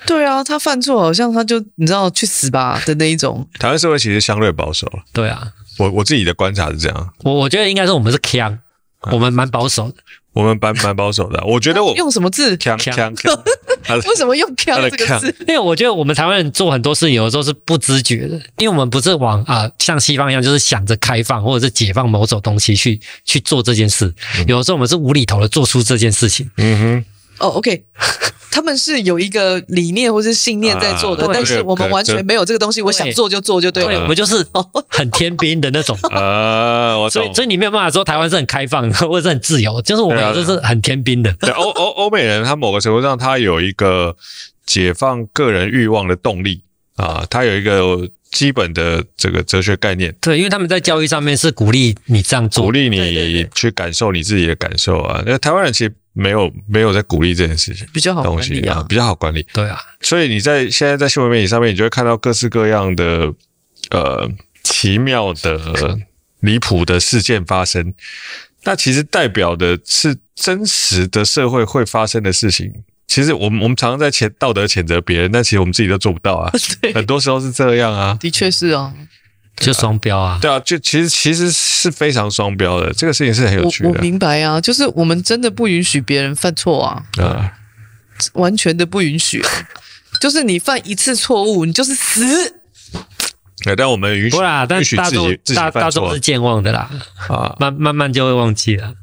对啊，他犯错好像他就你知道去死吧的那一种。台湾社会其实相对保守了。对啊，我我自己的观察是这样。我我觉得应该是我们是锵，我们蛮保守的。我们蛮蛮保守的。我觉得我用什么字？锵锵锵。为什么用飘这个字？因为我觉得我们台湾人做很多事情有的时候是不知觉的，因为我们不是往啊、呃、像西方一样，就是想着开放或者是解放某种东西去去做这件事。有的时候我们是无厘头的做出这件事情。嗯哼。哦、oh，OK，他们是有一个理念或是信念在做的，啊、但是我们完全没有这个东西，我想做就做就对了。对，我们就是很天兵的那种呃，我所以所以你没有办法说台湾是很开放 或者是很自由，就是我们就是很天兵的。对，欧欧欧美人他某个程度上他有一个解放个人欲望的动力啊，他有一个基本的这个哲学概念。对，因为他们在教育上面是鼓励你这样做，鼓励你去感受你自己的感受啊。那台湾人其实。没有没有在鼓励这件事情，比较好管理啊，啊，比较好管理。对啊，所以你在现在在新闻媒体上面，你就会看到各式各样的呃奇妙的离谱的事件发生。那其实代表的是真实的社会会发生的事情。其实我们我们常常在谴道德谴责别人，但其实我们自己都做不到啊。对，很多时候是这样啊。的确是哦。就双标啊，对啊，就其实其实是非常双标的，这个事情是很有趣的。我，我明白啊，就是我们真的不允许别人犯错啊，啊，完全的不允许，就是你犯一次错误，你就是死。对，但我们允许，但允许自己自己犯错，大众是健忘的啦，啊，慢慢慢就会忘记了。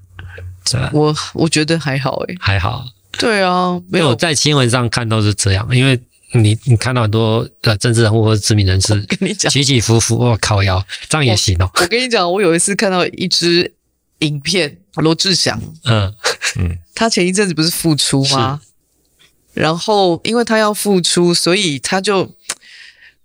我我觉得还好诶，还好。对啊，没有我在新闻上看到是这样，因为。你你看到很多呃政治人物或者知名人士，跟你讲起起伏伏，我靠腰，这样也行哦。我跟你讲，我有一次看到一支影片，罗志祥，嗯嗯，他前一阵子不是复出吗？然后因为他要复出，所以他就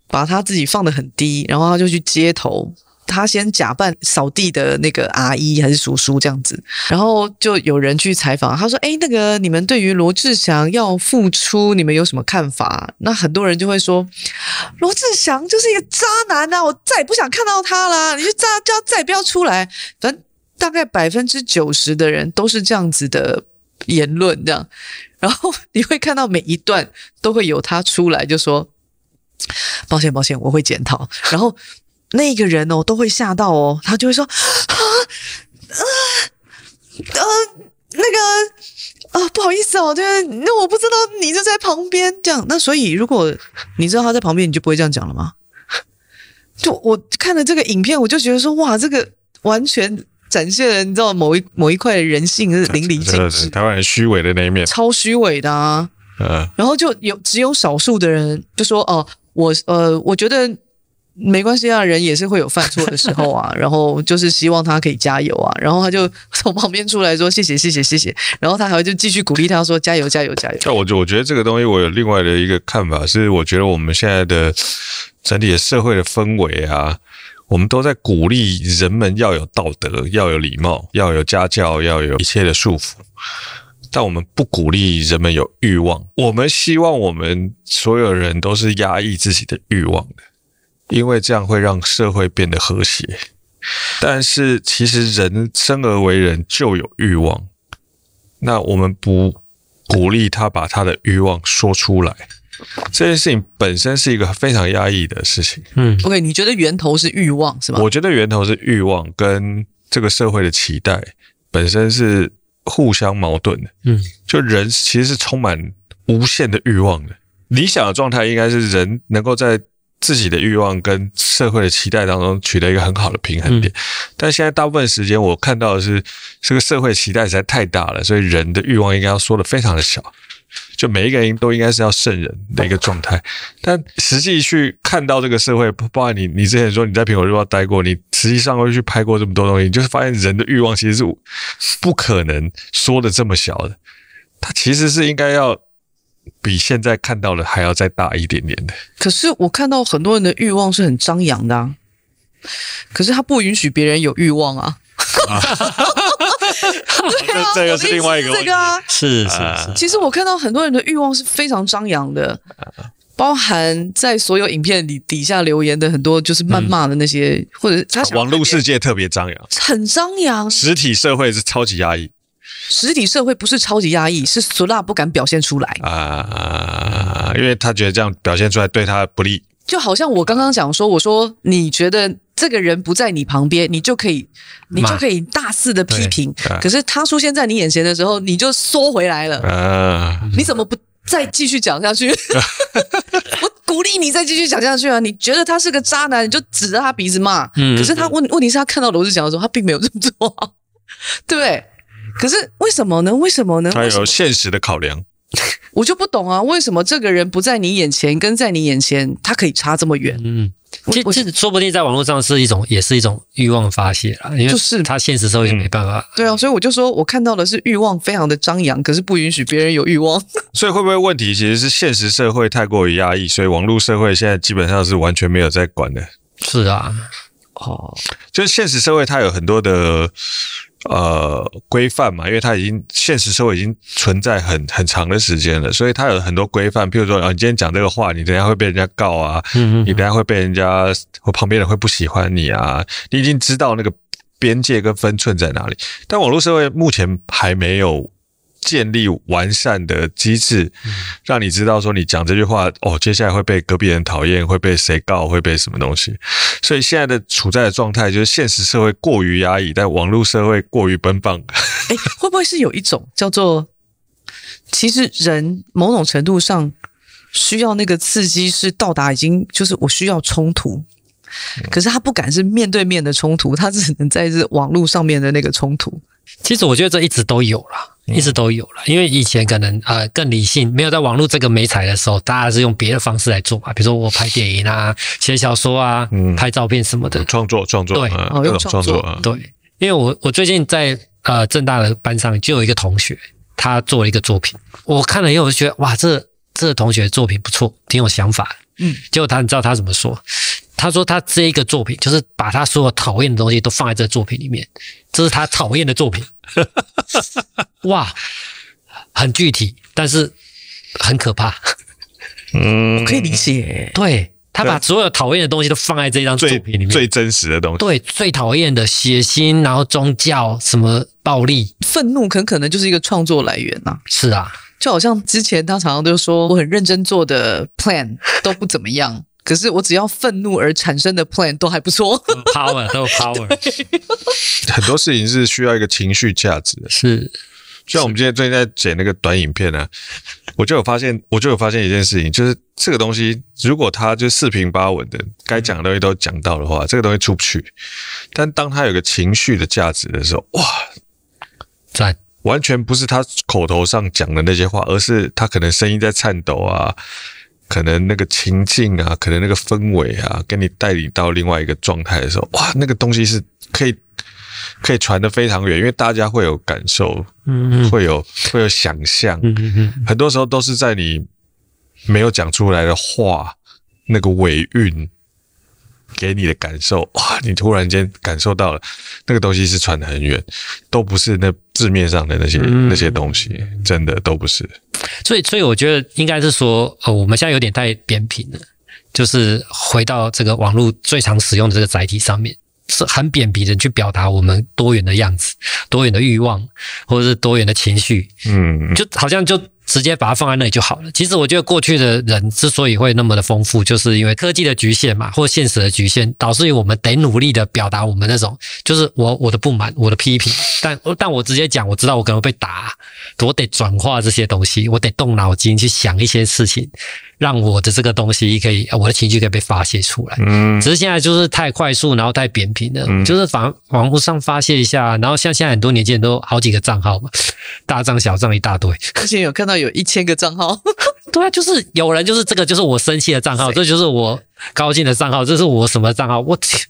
把他自己放得很低，然后他就去街头。他先假扮扫地的那个阿姨还是叔叔这样子，然后就有人去采访，他说：“诶，那个你们对于罗志祥要复出，你们有什么看法？”那很多人就会说：“罗志祥就是一个渣男啊，我再也不想看到他啦，你就渣，就要再也不要出来。”反正大概百分之九十的人都是这样子的言论，这样。然后你会看到每一段都会有他出来就说：“抱歉，抱歉，我会检讨。”然后。那个人哦，都会吓到哦，他就会说啊，呃，呃，那个啊，不好意思哦，对，那我不知道你就在旁边这样，那所以如果你知道他在旁边，你就不会这样讲了吗？就我看了这个影片，我就觉得说，哇，这个完全展现了你知道某一某一块的人性是淋漓尽致，台湾人虚伪的那一面，超虚伪的啊，嗯，然后就有只有少数的人就说哦，我呃，我觉得。没关系啊，人也是会有犯错的时候啊。然后就是希望他可以加油啊。然后他就 从旁边出来说谢谢谢谢谢谢。然后他还会就继续鼓励他说加油加油加油。那我就我觉得这个东西我有另外的一个看法，是我觉得我们现在的整体的社会的氛围啊，我们都在鼓励人们要有道德，要有礼貌，要有家教，要有一切的束缚。但我们不鼓励人们有欲望，我们希望我们所有人都是压抑自己的欲望的。因为这样会让社会变得和谐，但是其实人生而为人就有欲望，那我们不鼓励他把他的欲望说出来，这件事情本身是一个非常压抑的事情。嗯，OK，你觉得源头是欲望是吗？我觉得源头是欲望跟这个社会的期待本身是互相矛盾的。嗯，就人其实是充满无限的欲望的，理想的状态应该是人能够在。自己的欲望跟社会的期待当中取得一个很好的平衡点，但现在大部分时间我看到的是，这个社会期待实在太大了，所以人的欲望应该要缩的非常的小，就每一个人都应该是要圣人的一个状态。但实际去看到这个社会，包括你，你之前说你在苹果日报待过，你实际上会去拍过这么多东西，你就是发现人的欲望其实是不可能缩的这么小的，它其实是应该要。比现在看到的还要再大一点点的。可是我看到很多人的欲望是很张扬的啊。可是他不允许别人有欲望啊。啊 对啊，这个是另外一个问题。是是是。其实我看到很多人的欲望是非常张扬的，包含在所有影片里底下留言的很多就是谩骂的那些，嗯、或者他网络世界特别张扬，很张扬。实体社会是超级压抑。实体社会不是超级压抑，是俗辣不敢表现出来啊，因为他觉得这样表现出来对他不利。就好像我刚刚讲说，我说你觉得这个人不在你旁边，你就可以，你就可以大肆的批评。可是他出现在你眼前的时候，你就缩回来了。啊，你怎么不再继续讲下去？我鼓励你再继续讲下去啊！你觉得他是个渣男，你就指着他鼻子骂。嗯，可是他问问题是他看到罗志祥的时候，他并没有这么做，对不对？可是为什么呢？为什么呢？他有现实的考量，我就不懂啊！为什么这个人不在你眼前，跟在你眼前，他可以差这么远？嗯，其实说不定在网络上是一种，也是一种欲望发泄啊。因为就是他现实社会也没办法、嗯。对啊，所以我就说我看到的是欲望非常的张扬，可是不允许别人有欲望。所以会不会问题其实是现实社会太过于压抑，所以网络社会现在基本上是完全没有在管的。是啊，哦，就是现实社会它有很多的。呃，规范嘛，因为它已经现实社会已经存在很很长的时间了，所以它有很多规范。譬如说，啊，你今天讲这个话，你等下会被人家告啊，嗯嗯，你等下会被人家或旁边人会不喜欢你啊，你已经知道那个边界跟分寸在哪里。但网络社会目前还没有。建立完善的机制，让你知道说你讲这句话哦，接下来会被隔壁人讨厌，会被谁告，会被什么东西。所以现在的处在的状态就是现实社会过于压抑，但网络社会过于奔放。哎，会不会是有一种叫做，其实人某种程度上需要那个刺激，是到达已经就是我需要冲突，可是他不敢是面对面的冲突，他只能在这网络上面的那个冲突。其实我觉得这一直都有了，一直都有了。因为以前可能呃更理性，没有在网络这个媒材的时候，大家是用别的方式来做嘛。比如说我拍电影啊，写小说啊，嗯、拍照片什么的，创作创作，对，各种创作啊。对，因为我我最近在呃正大的班上就有一个同学，他做了一个作品，我看了以后我就觉得哇，这这个同学作品不错，挺有想法。嗯，结果他你知道他怎么说？他说他这一个作品就是把他所有讨厌的东西都放在这个作品里面，这是他讨厌的作品。哇，很具体，但是很可怕。嗯，我可以理解。对，他把所有讨厌的东西都放在这张作品里面，最，最真实的东西。对，最讨厌的血腥，然后宗教什么暴力、愤怒，很可能就是一个创作来源呐、啊。是啊，就好像之前他常常都说我很认真做的 plan 都不怎么样。可是我只要愤怒而产生的 plan 都还不错，power 都有 power。很多事情是需要一个情绪价值的，是。像我们今天最近在剪那个短影片呢、啊，我就有发现，我就有发现一件事情，就是这个东西如果它就四平八稳的，该讲的东西都讲到的话，这个东西出不去。但当它有个情绪的价值的时候，哇，赞！完全不是他口头上讲的那些话，而是他可能声音在颤抖啊。可能那个情境啊，可能那个氛围啊，跟你带领到另外一个状态的时候，哇，那个东西是可以可以传得非常远，因为大家会有感受，嗯嗯，会有会有想象，嗯嗯，很多时候都是在你没有讲出来的话，那个尾韵。给你的感受，哇！你突然间感受到了那个东西是传得很远，都不是那字面上的那些、嗯、那些东西，真的都不是。所以，所以我觉得应该是说，呃，我们现在有点太扁平了，就是回到这个网络最常使用的这个载体上面，是很扁平的去表达我们多元的样子、多元的欲望，或者是多元的情绪，嗯，就好像就。直接把它放在那里就好了。其实我觉得过去的人之所以会那么的丰富，就是因为科技的局限嘛，或现实的局限，导致于我们得努力的表达我们那种，就是我我的不满，我的批评。但但我直接讲，我知道我可能会被打，我得转化这些东西，我得动脑筋去想一些事情。让我的这个东西可以，我的情绪可以被发泄出来。嗯，只是现在就是太快速，然后太扁平了。嗯，就是反网络上发泄一下，然后像现在很多年轻人都好几个账号嘛，大账小账一大堆。之前有看到有一千个账号，对啊，就是有人就是这个就是我生气的账号，这就是我高兴的账号，这是我什么账号？我天，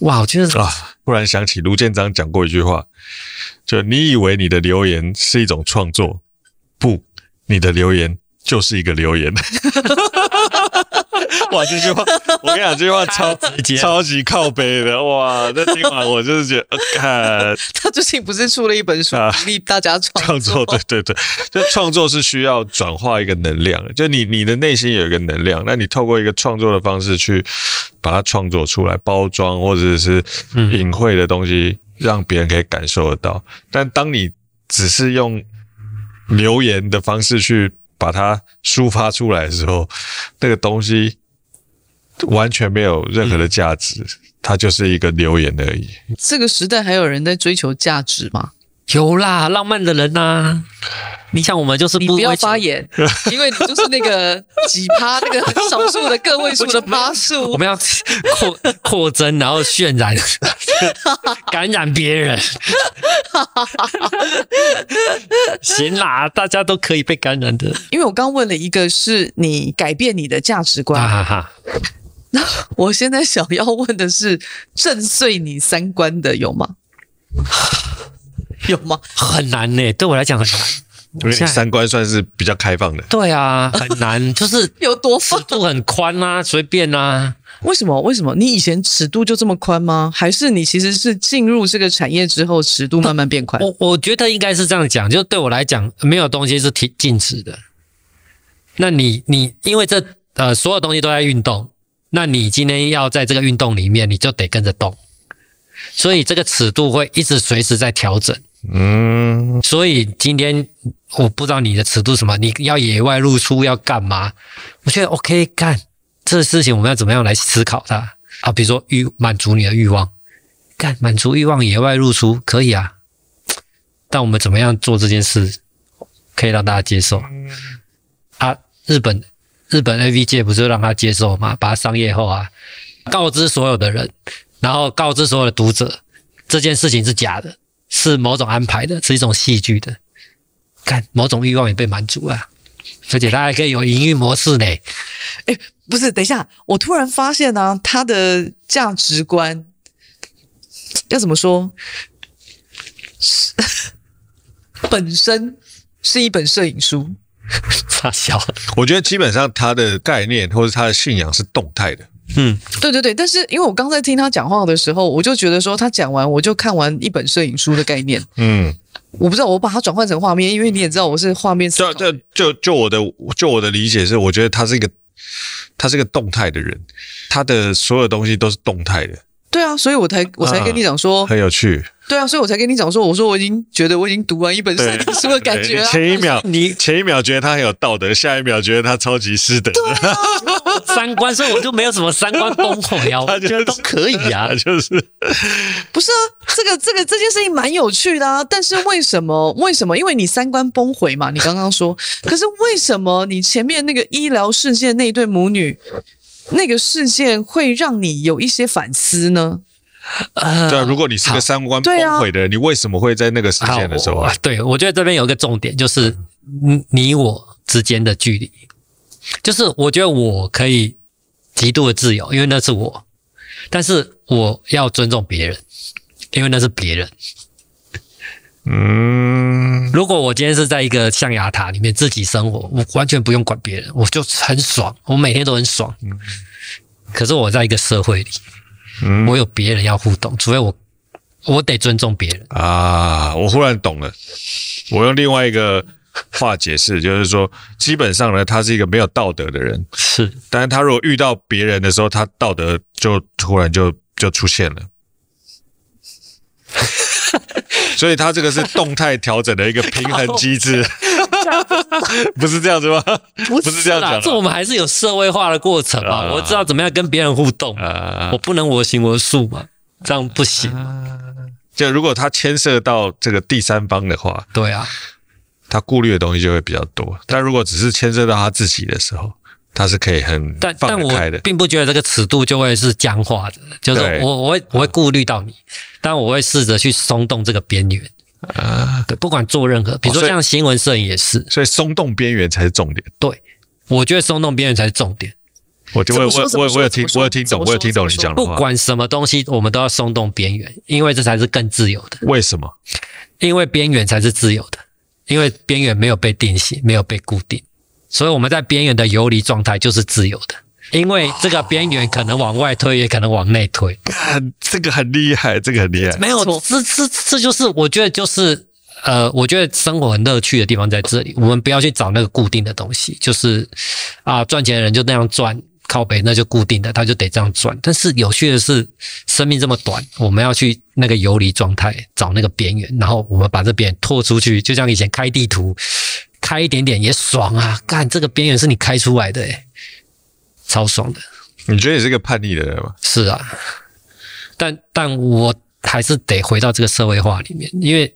哇，我觉得啊，突然想起卢建章讲过一句话，就你以为你的留言是一种创作，不，你的留言。就是一个留言。哇，这句话，我跟你讲，这句话 超超级靠背的哇！那今晚我就是觉得，看 他最近不是出了一本书，鼓励大家创作，对对对，就创作是需要转化一个能量，就你你的内心有一个能量，那你透过一个创作的方式去把它创作出来，包装或者是隐晦的东西，让别人可以感受得到。但当你只是用留言的方式去把它抒发出来的时候，那个东西完全没有任何的价值，它就是一个留言而已。这个时代还有人在追求价值吗？有啦，浪漫的人呐、啊。你像我们就是不，你不要发言，因为你就是那个几趴那个很少数的个位数的趴数。我们要 扩扩增，然后渲染、感染别人。行啦，大家都可以被感染的。因为我刚问了一个是你改变你的价值观，哈哈。那我现在想要问的是震碎你三观的有吗？有吗？很难呢，对我来讲很难。因为你三观算是比较开放的，对啊，很难，就是有多尺度很宽啊，随便啊。为什么？为什么？你以前尺度就这么宽吗？还是你其实是进入这个产业之后，尺度慢慢变宽？我我觉得应该是这样讲，就对我来讲，没有东西是停静止的。那你你因为这呃所有东西都在运动，那你今天要在这个运动里面，你就得跟着动，所以这个尺度会一直随时在调整。嗯，所以今天我不知道你的尺度什么，你要野外露出要干嘛？我觉得 OK，干这事情我们要怎么样来思考它啊？比如说欲满足你的欲望，干满足欲望野外露出可以啊，但我们怎么样做这件事可以让大家接受？啊，日本日本 AV 界不是让他接受吗？把它商业化啊，告知所有的人，然后告知所有的读者这件事情是假的。是某种安排的，是一种戏剧的，看某种欲望也被满足了，而且他还可以有营运模式呢。哎，不是，等一下，我突然发现呢、啊，他的价值观要怎么说？本身是一本摄影书，发笑。我觉得基本上他的概念或者他的信仰是动态的。嗯，对对对，但是因为我刚在听他讲话的时候，我就觉得说他讲完我就看完一本摄影书的概念。嗯，我不知道我把它转换成画面，因为你也知道我是画面。就就就就我的就我的理解是，我觉得他是一个他是一个动态的人，他的所有东西都是动态的。对啊，所以我才我才跟你讲说、啊、很有趣。对啊，所以我才跟你讲说，我说我已经觉得我已经读完一本书书的感觉、啊、前一秒你前一秒觉得他很有道德，下一秒觉得他超级失德。对啊、三观，所以我就没有什么三观崩毁啊，我觉得都可以啊，就是不是啊？这个这个这件事情蛮有趣的啊，但是为什么 为什么？因为你三观崩毁嘛，你刚刚说，可是为什么你前面那个医疗事件那一对母女？那个事件会让你有一些反思呢？呃，对啊，如果你是个三观崩毁的人，你为什么会在那个事件的时候啊？对，我觉得这边有一个重点，就是你我之间的距离，就是我觉得我可以极度的自由，因为那是我，但是我要尊重别人，因为那是别人。嗯，如果我今天是在一个象牙塔里面自己生活，我完全不用管别人，我就很爽，我每天都很爽。嗯，可是我在一个社会里，嗯，我有别人要互动，除非我，我得尊重别人啊。我忽然懂了，我用另外一个话解释，就是说，基本上呢，他是一个没有道德的人，是，但是他如果遇到别人的时候，他道德就突然就就出现了。所以他这个是动态调整的一个平衡机制，不是这样子吗？不是这样讲，这我们还是有社会化的过程嘛。我知道怎么样跟别人互动，我不能我行我素嘛，这样不行。就如果他牵涉到这个第三方的话，对啊，他顾虑的东西就会比较多。但如果只是牵涉到他自己的时候，他是可以很但但我并不觉得这个尺度就会是僵化的，就是我我会我会顾虑到你，但我会试着去松动这个边缘啊。对，不管做任何，比如说像新闻摄影也是，所以松动边缘才是重点。对，我觉得松动边缘才是重点。我就我我我我有听我有听懂我有听懂你讲的话。不管什么东西，我们都要松动边缘，因为这才是更自由的。为什么？因为边缘才是自由的，因为边缘没有被定型，没有被固定。所以我们在边缘的游离状态就是自由的，因为这个边缘可能往外推，也可能往内推。这个很厉害，这个很厉害。没有，这这这就是我觉得就是呃，我觉得生活很乐趣的地方在这里。我们不要去找那个固定的东西，就是啊，赚钱的人就那样赚。靠北那就固定的，他就得这样转。但是有趣的是，生命这么短，我们要去那个游离状态，找那个边缘，然后我们把这边拓出去，就像以前开地图，开一点点也爽啊！干，这个边缘是你开出来的，诶，超爽的。你觉得你是个叛逆的人吗？是啊，但但我还是得回到这个社会化里面，因为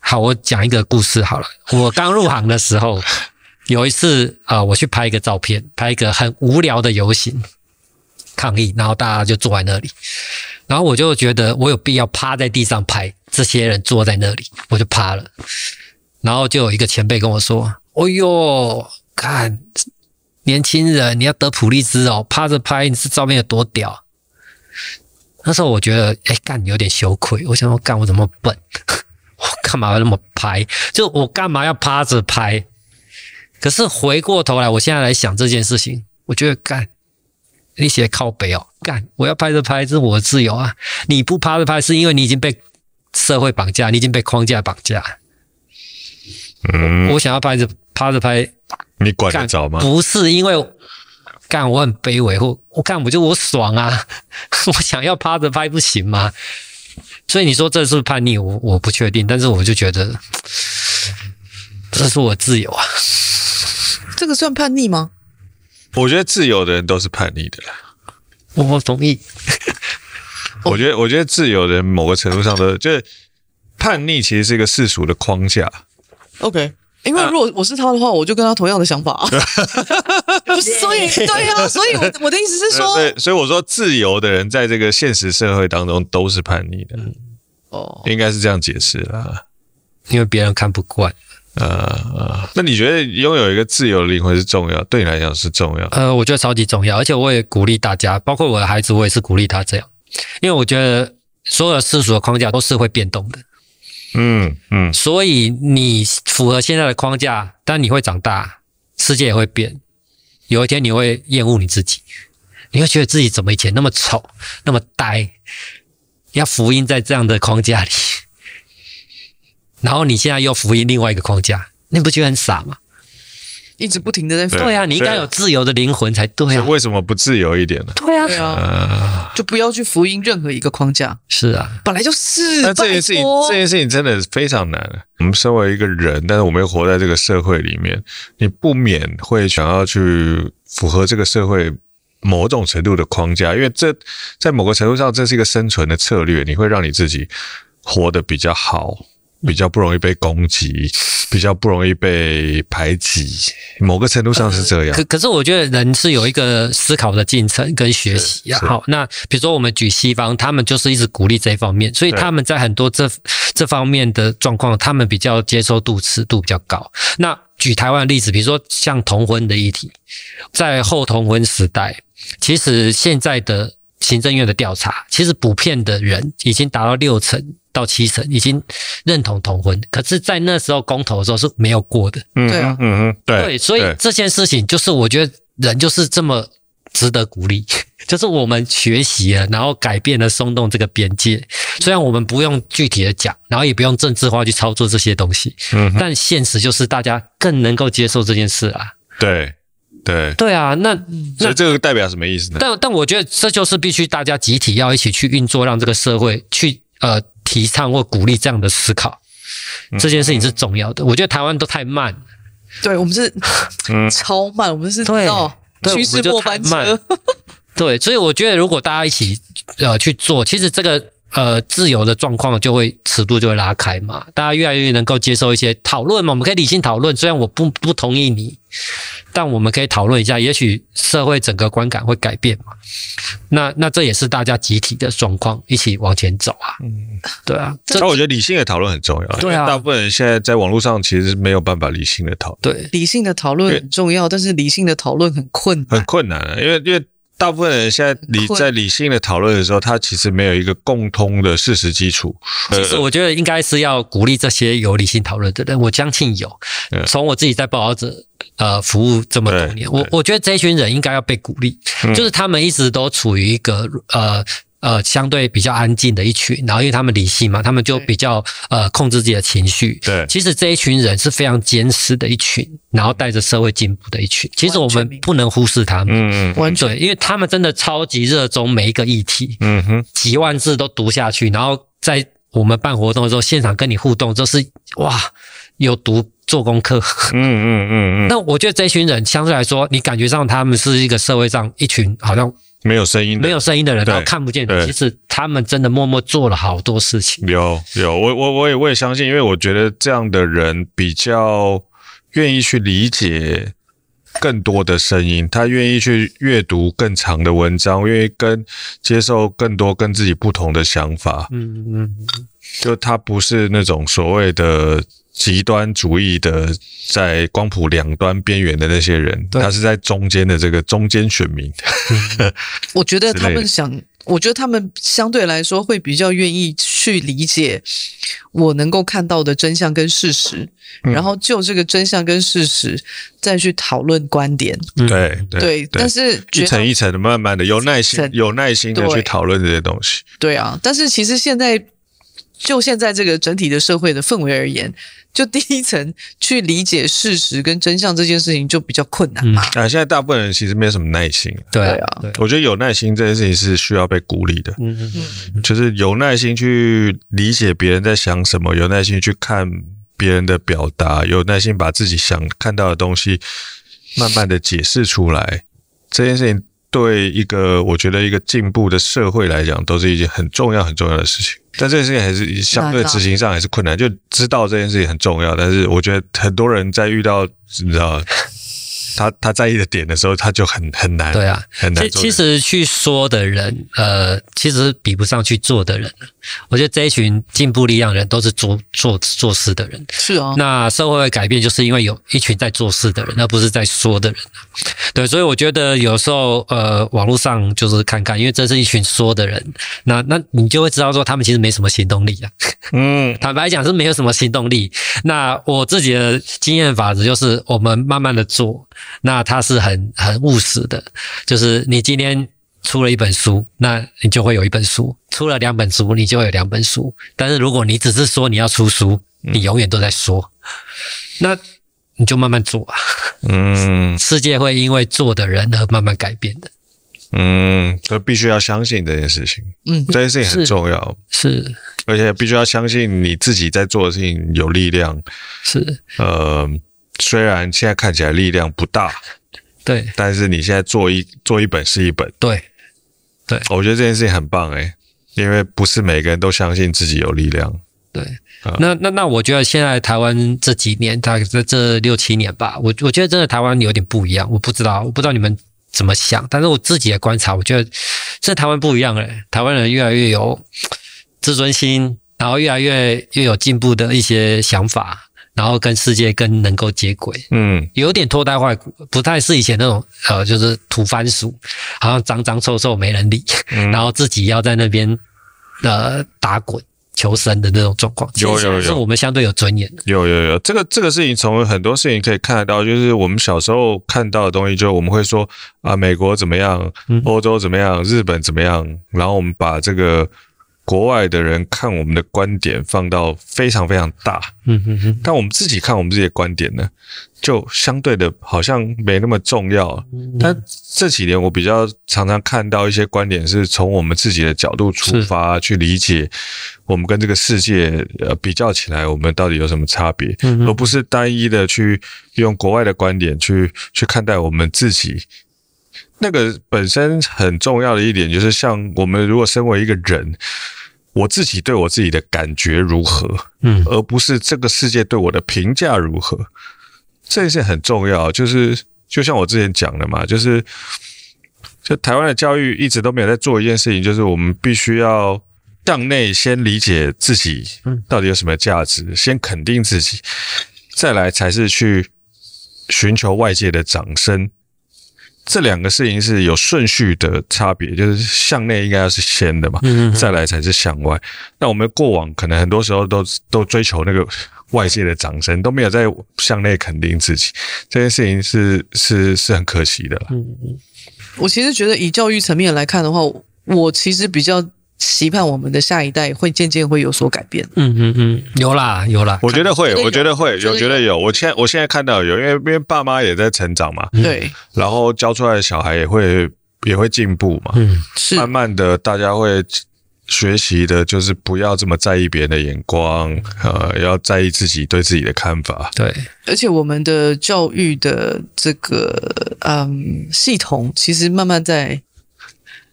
好，我讲一个故事好了。我刚入行的时候。有一次啊、我去拍一个照片，拍一个很无聊的游行抗议，然后大家就坐在那里，然后我就觉得我有必要趴在地上拍，这些人坐在那里，我就趴了，然后就有一个前辈跟我说：“哎呦，看年轻人，你要得普利兹哦，趴着拍，你这照片有多屌？”那时候我觉得，哎，干有点羞愧，我想说，干我怎么笨？我干嘛要那么拍？就我干嘛要趴着拍？可是回过头来，我现在来想这件事情，我觉得干，你写靠北哦，干，我要拍着拍，这是我的自由啊！你不趴着拍，是因为你已经被社会绑架，你已经被框架绑架。嗯，我想要拍着趴着拍，你管得着吗？不是因为干，我很卑微，或我干，我就我爽啊！我想要趴着拍，不行吗？所以你说这是叛逆？我我不确定，但是我就觉得这是我自由啊。这个算叛逆吗？我觉得自由的人都是叛逆的啦。我同意。我觉得，我觉得自由的人某个程度上的，就是叛逆，其实是一个世俗的框架。OK，因为如果我是他的话，我就跟他同样的想法。所以，对啊，所以我我的意思是说，对，所以我说，自由的人在这个现实社会当中都是叛逆的。哦，应该是这样解释啦，因为别人看不惯。呃，那你觉得拥有一个自由的灵魂是重要？对你来讲是重要？呃，我觉得超级重要，而且我也鼓励大家，包括我的孩子，我也是鼓励他这样，因为我觉得所有的世俗的框架都是会变动的。嗯嗯，所以你符合现在的框架，但你会长大，世界也会变，有一天你会厌恶你自己，你会觉得自己怎么以前那么丑，那么呆，要福音在这样的框架里。然后你现在又福音另外一个框架，你不觉得很傻吗？一直不停的在对，啊，你应该有自由的灵魂才对啊。为什么不自由一点呢？对啊，对啊，就不要去福音任何一个框架。是啊，本来就是。那这件事情，这件事情真的非常难。我们身为一个人，但是我们又活在这个社会里面，你不免会想要去符合这个社会某种程度的框架，因为这在某个程度上，这是一个生存的策略，你会让你自己活得比较好。比较不容易被攻击，比较不容易被排挤，某个程度上是这样。可可是，我觉得人是有一个思考的进程跟学习啊。好，那比如说我们举西方，他们就是一直鼓励这一方面，所以他们在很多这这方面的状况，他们比较接受度、尺度比较高。那举台湾的例子，比如说像同婚的议题，在后同婚时代，其实现在的行政院的调查，其实普遍的人已经达到六成。到七成已经认同同婚，可是，在那时候公投的时候是没有过的。嗯，对啊，嗯嗯，对，对，所以这件事情就是我觉得人就是这么值得鼓励，就是我们学习了，然后改变了松动这个边界。虽然我们不用具体的讲，然后也不用政治化去操作这些东西，嗯，但现实就是大家更能够接受这件事啊。对，对，对啊，那那这个代表什么意思呢？但但我觉得这就是必须大家集体要一起去运作，让这个社会去呃。提倡或鼓励这样的思考，这件事情是重要的。我觉得台湾都太慢，对我们是 超慢，我们是对趋势末班车。对，所以我觉得如果大家一起呃去做，其实这个。呃，自由的状况就会尺度就会拉开嘛，大家越来越能够接受一些讨论嘛，我们可以理性讨论。虽然我不不同意你，但我们可以讨论一下，也许社会整个观感会改变嘛。那那这也是大家集体的状况，一起往前走啊。嗯，对啊。那我觉得理性的讨论很重要。对啊。大部分人现在在网络上其实是没有办法理性的讨论。对，理性的讨论很重要，但是理性的讨论很困难。很困难啊，因为因为。大部分人现在理在理性的讨论的时候，他其实没有一个共通的事实基础。其实我觉得应该是要鼓励这些有理性讨论的人。我相信有，从我自己在报道者呃服务这么多年。我我觉得这一群人应该要被鼓励，嗯、就是他们一直都处于一个呃。呃，相对比较安静的一群，然后因为他们理性嘛，他们就比较呃控制自己的情绪。对，其实这一群人是非常坚持的一群，然后带着社会进步的一群。其实我们不能忽视他们，嗯嗯，完全，因为他们真的超级热衷每一个议题，嗯哼，几万字都读下去，然后在我们办活动的时候，现场跟你互动，就是哇，有读做功课，嗯嗯嗯嗯。那我觉得这群人相对来说，你感觉上他们是一个社会上一群好像。没有声音，没有声音的人，然后看不见的。其实他们真的默默做了好多事情。有有，我我我也我也相信，因为我觉得这样的人比较愿意去理解更多的声音，他愿意去阅读更长的文章，愿意跟接受更多跟自己不同的想法。嗯嗯，就他不是那种所谓的。极端主义的，在光谱两端边缘的那些人，他是在中间的这个中间选民。我觉得他们想，我觉得他们相对来说会比较愿意去理解我能够看到的真相跟事实，嗯、然后就这个真相跟事实再去讨论观点。对对，对，但是一层一层的，慢慢的，有耐心、有耐心的去讨论这些东西。对啊，但是其实现在就现在这个整体的社会的氛围而言。就第一层去理解事实跟真相这件事情就比较困难嘛。啊，现在大部分人其实没有什么耐心。对啊，我觉得有耐心这件事情是需要被鼓励的。嗯嗯嗯，就是有耐心去理解别人在想什么，有耐心去看别人的表达，有耐心把自己想看到的东西慢慢的解释出来。这件事情对一个我觉得一个进步的社会来讲，都是一件很重要很重要的事情。但这件事情还是相对执行上还是困难，就知道这件事情很重要，但是我觉得很多人在遇到，你知道。他他在意的点的时候，他就很很难，对啊，很难。其实去说的人，呃，其实比不上去做的人。我觉得这一群进步力量的人都是做做做事的人。是啊，那社会会改变，就是因为有一群在做事的人，而不是在说的人。对，所以我觉得有时候，呃，网络上就是看看，因为这是一群说的人，那那你就会知道说他们其实没什么行动力啊。嗯，坦白讲是没有什么行动力。那我自己的经验法则就是，我们慢慢的做。那他是很很务实的，就是你今天出了一本书，那你就会有一本书；出了两本书，你就会有两本书。但是如果你只是说你要出书，你永远都在说，那你就慢慢做啊。嗯，世界会因为做的人而慢慢改变的。嗯，所以必须要相信这件事情。嗯，这件事情很重要。是，是而且必须要相信你自己在做的事情有力量。是，呃。虽然现在看起来力量不大，对，但是你现在做一做一本是一本，对，对，我觉得这件事情很棒诶，因为不是每个人都相信自己有力量。对，嗯、那那那我觉得现在台湾这几年，大概在这六七年吧，我我觉得真的台湾有点不一样。我不知道，我不知道你们怎么想，但是我自己的观察，我觉得这台湾不一样诶，台湾人越来越有自尊心，然后越来越越有进步的一些想法。然后跟世界更能够接轨，嗯，有点脱胎换骨，不太是以前那种呃，就是土番薯，好像脏脏臭臭没人理，嗯、然后自己要在那边呃打滚求生的那种状况。有有有，是我们相对有尊严的。有有有，这个这个事情从很多事情可以看得到，就是我们小时候看到的东西，就我们会说啊，美国怎么样，欧洲怎么样，日本怎么样，然后我们把这个。国外的人看我们的观点放到非常非常大，嗯嗯嗯，但我们自己看我们这些观点呢，就相对的好像没那么重要。但这几年我比较常常看到一些观点是从我们自己的角度出发去理解我们跟这个世界呃比较起来，我们到底有什么差别，而不是单一的去用国外的观点去去看待我们自己。那个本身很重要的一点就是，像我们如果身为一个人。我自己对我自己的感觉如何，嗯，而不是这个世界对我的评价如何，这件事很重要。就是就像我之前讲的嘛，就是就台湾的教育一直都没有在做一件事情，就是我们必须要向内先理解自己到底有什么价值，先肯定自己，再来才是去寻求外界的掌声。这两个事情是有顺序的差别，就是向内应该要是先的嘛，再来才是向外。那我们过往可能很多时候都都追求那个外界的掌声，都没有在向内肯定自己，这件事情是是是很可惜的。嗯嗯，我其实觉得以教育层面来看的话，我其实比较期盼我们的下一代会渐渐会有所改变。嗯嗯嗯，有啦有啦，我觉得会，我觉得会，我觉得有。我现在我现在看到有，因为因为爸妈也在成长嘛，对，然后教出来的小孩也会也会进步嘛，嗯，是慢慢的大家会。学习的就是不要这么在意别人的眼光，呃，要在意自己对自己的看法。对，而且我们的教育的这个嗯系统，其实慢慢在，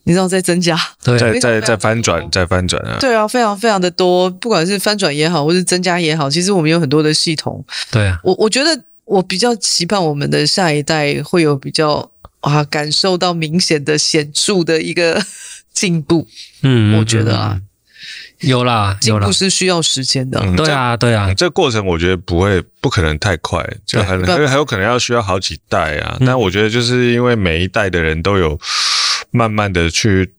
你知道在增加，对，在在在翻转，在翻转啊。对啊，非常非常的多，不管是翻转也好，或是增加也好，其实我们有很多的系统。对啊，我我觉得我比较期盼我们的下一代会有比较啊感受到明显的显著的一个。进步，嗯，我觉得啊，有啦，进步是需要时间的。嗯、对啊，对啊，这个过程我觉得不会，不可能太快，就很很很有可能要需要好几代啊。但我觉得就是因为每一代的人都有慢慢的去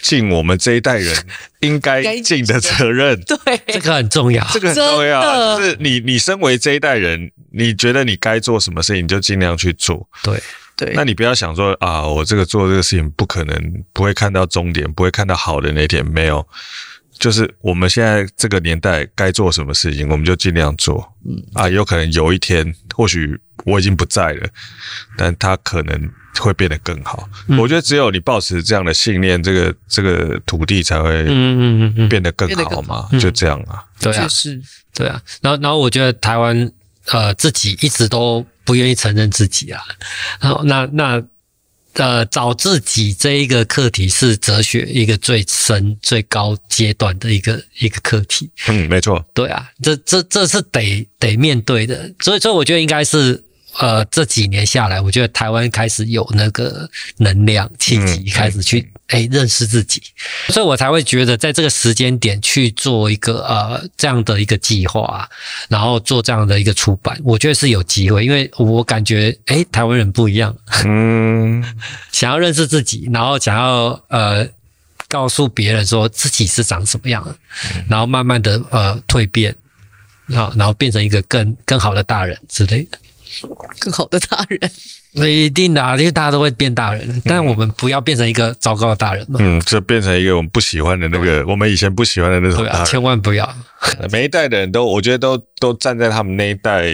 尽我们这一代人 应该尽的责任，对，这个很重要，这个很重要。就是你你身为这一代人，你觉得你该做什么事情，你就尽量去做。对。对，那你不要想说啊，我这个做这个事情不可能不会看到终点，不会看到好的那天，没有，就是我们现在这个年代该做什么事情，我们就尽量做。嗯啊，有可能有一天，或许我已经不在了，但他可能会变得更好。嗯、我觉得只有你抱持这样的信念，这个这个土地才会嗯嗯嗯嗯变得更好嘛，就这样啊。对啊，是，对啊。然后然后我觉得台湾呃自己一直都。不愿意承认自己啊，然后那那呃找自己这一个课题是哲学一个最深最高阶段的一个一个课题。嗯，没错。对啊，这这这是得得面对的，所以所以我觉得应该是。呃，这几年下来，我觉得台湾开始有那个能量、契机，开始去哎认识自己，所以我才会觉得在这个时间点去做一个呃这样的一个计划，然后做这样的一个出版，我觉得是有机会，因为我感觉哎台湾人不一样，嗯，想要认识自己，然后想要呃告诉别人说自己是长什么样，然后慢慢的呃蜕变，然后然后变成一个更更好的大人之类的。更好的大人，那一定的啊，因为大家都会变大人，但我们不要变成一个糟糕的大人嘛。嗯，就变成一个我们不喜欢的那个，我们以前不喜欢的那种大人。对啊，千万不要。每一代的人都，我觉得都都站在他们那一代，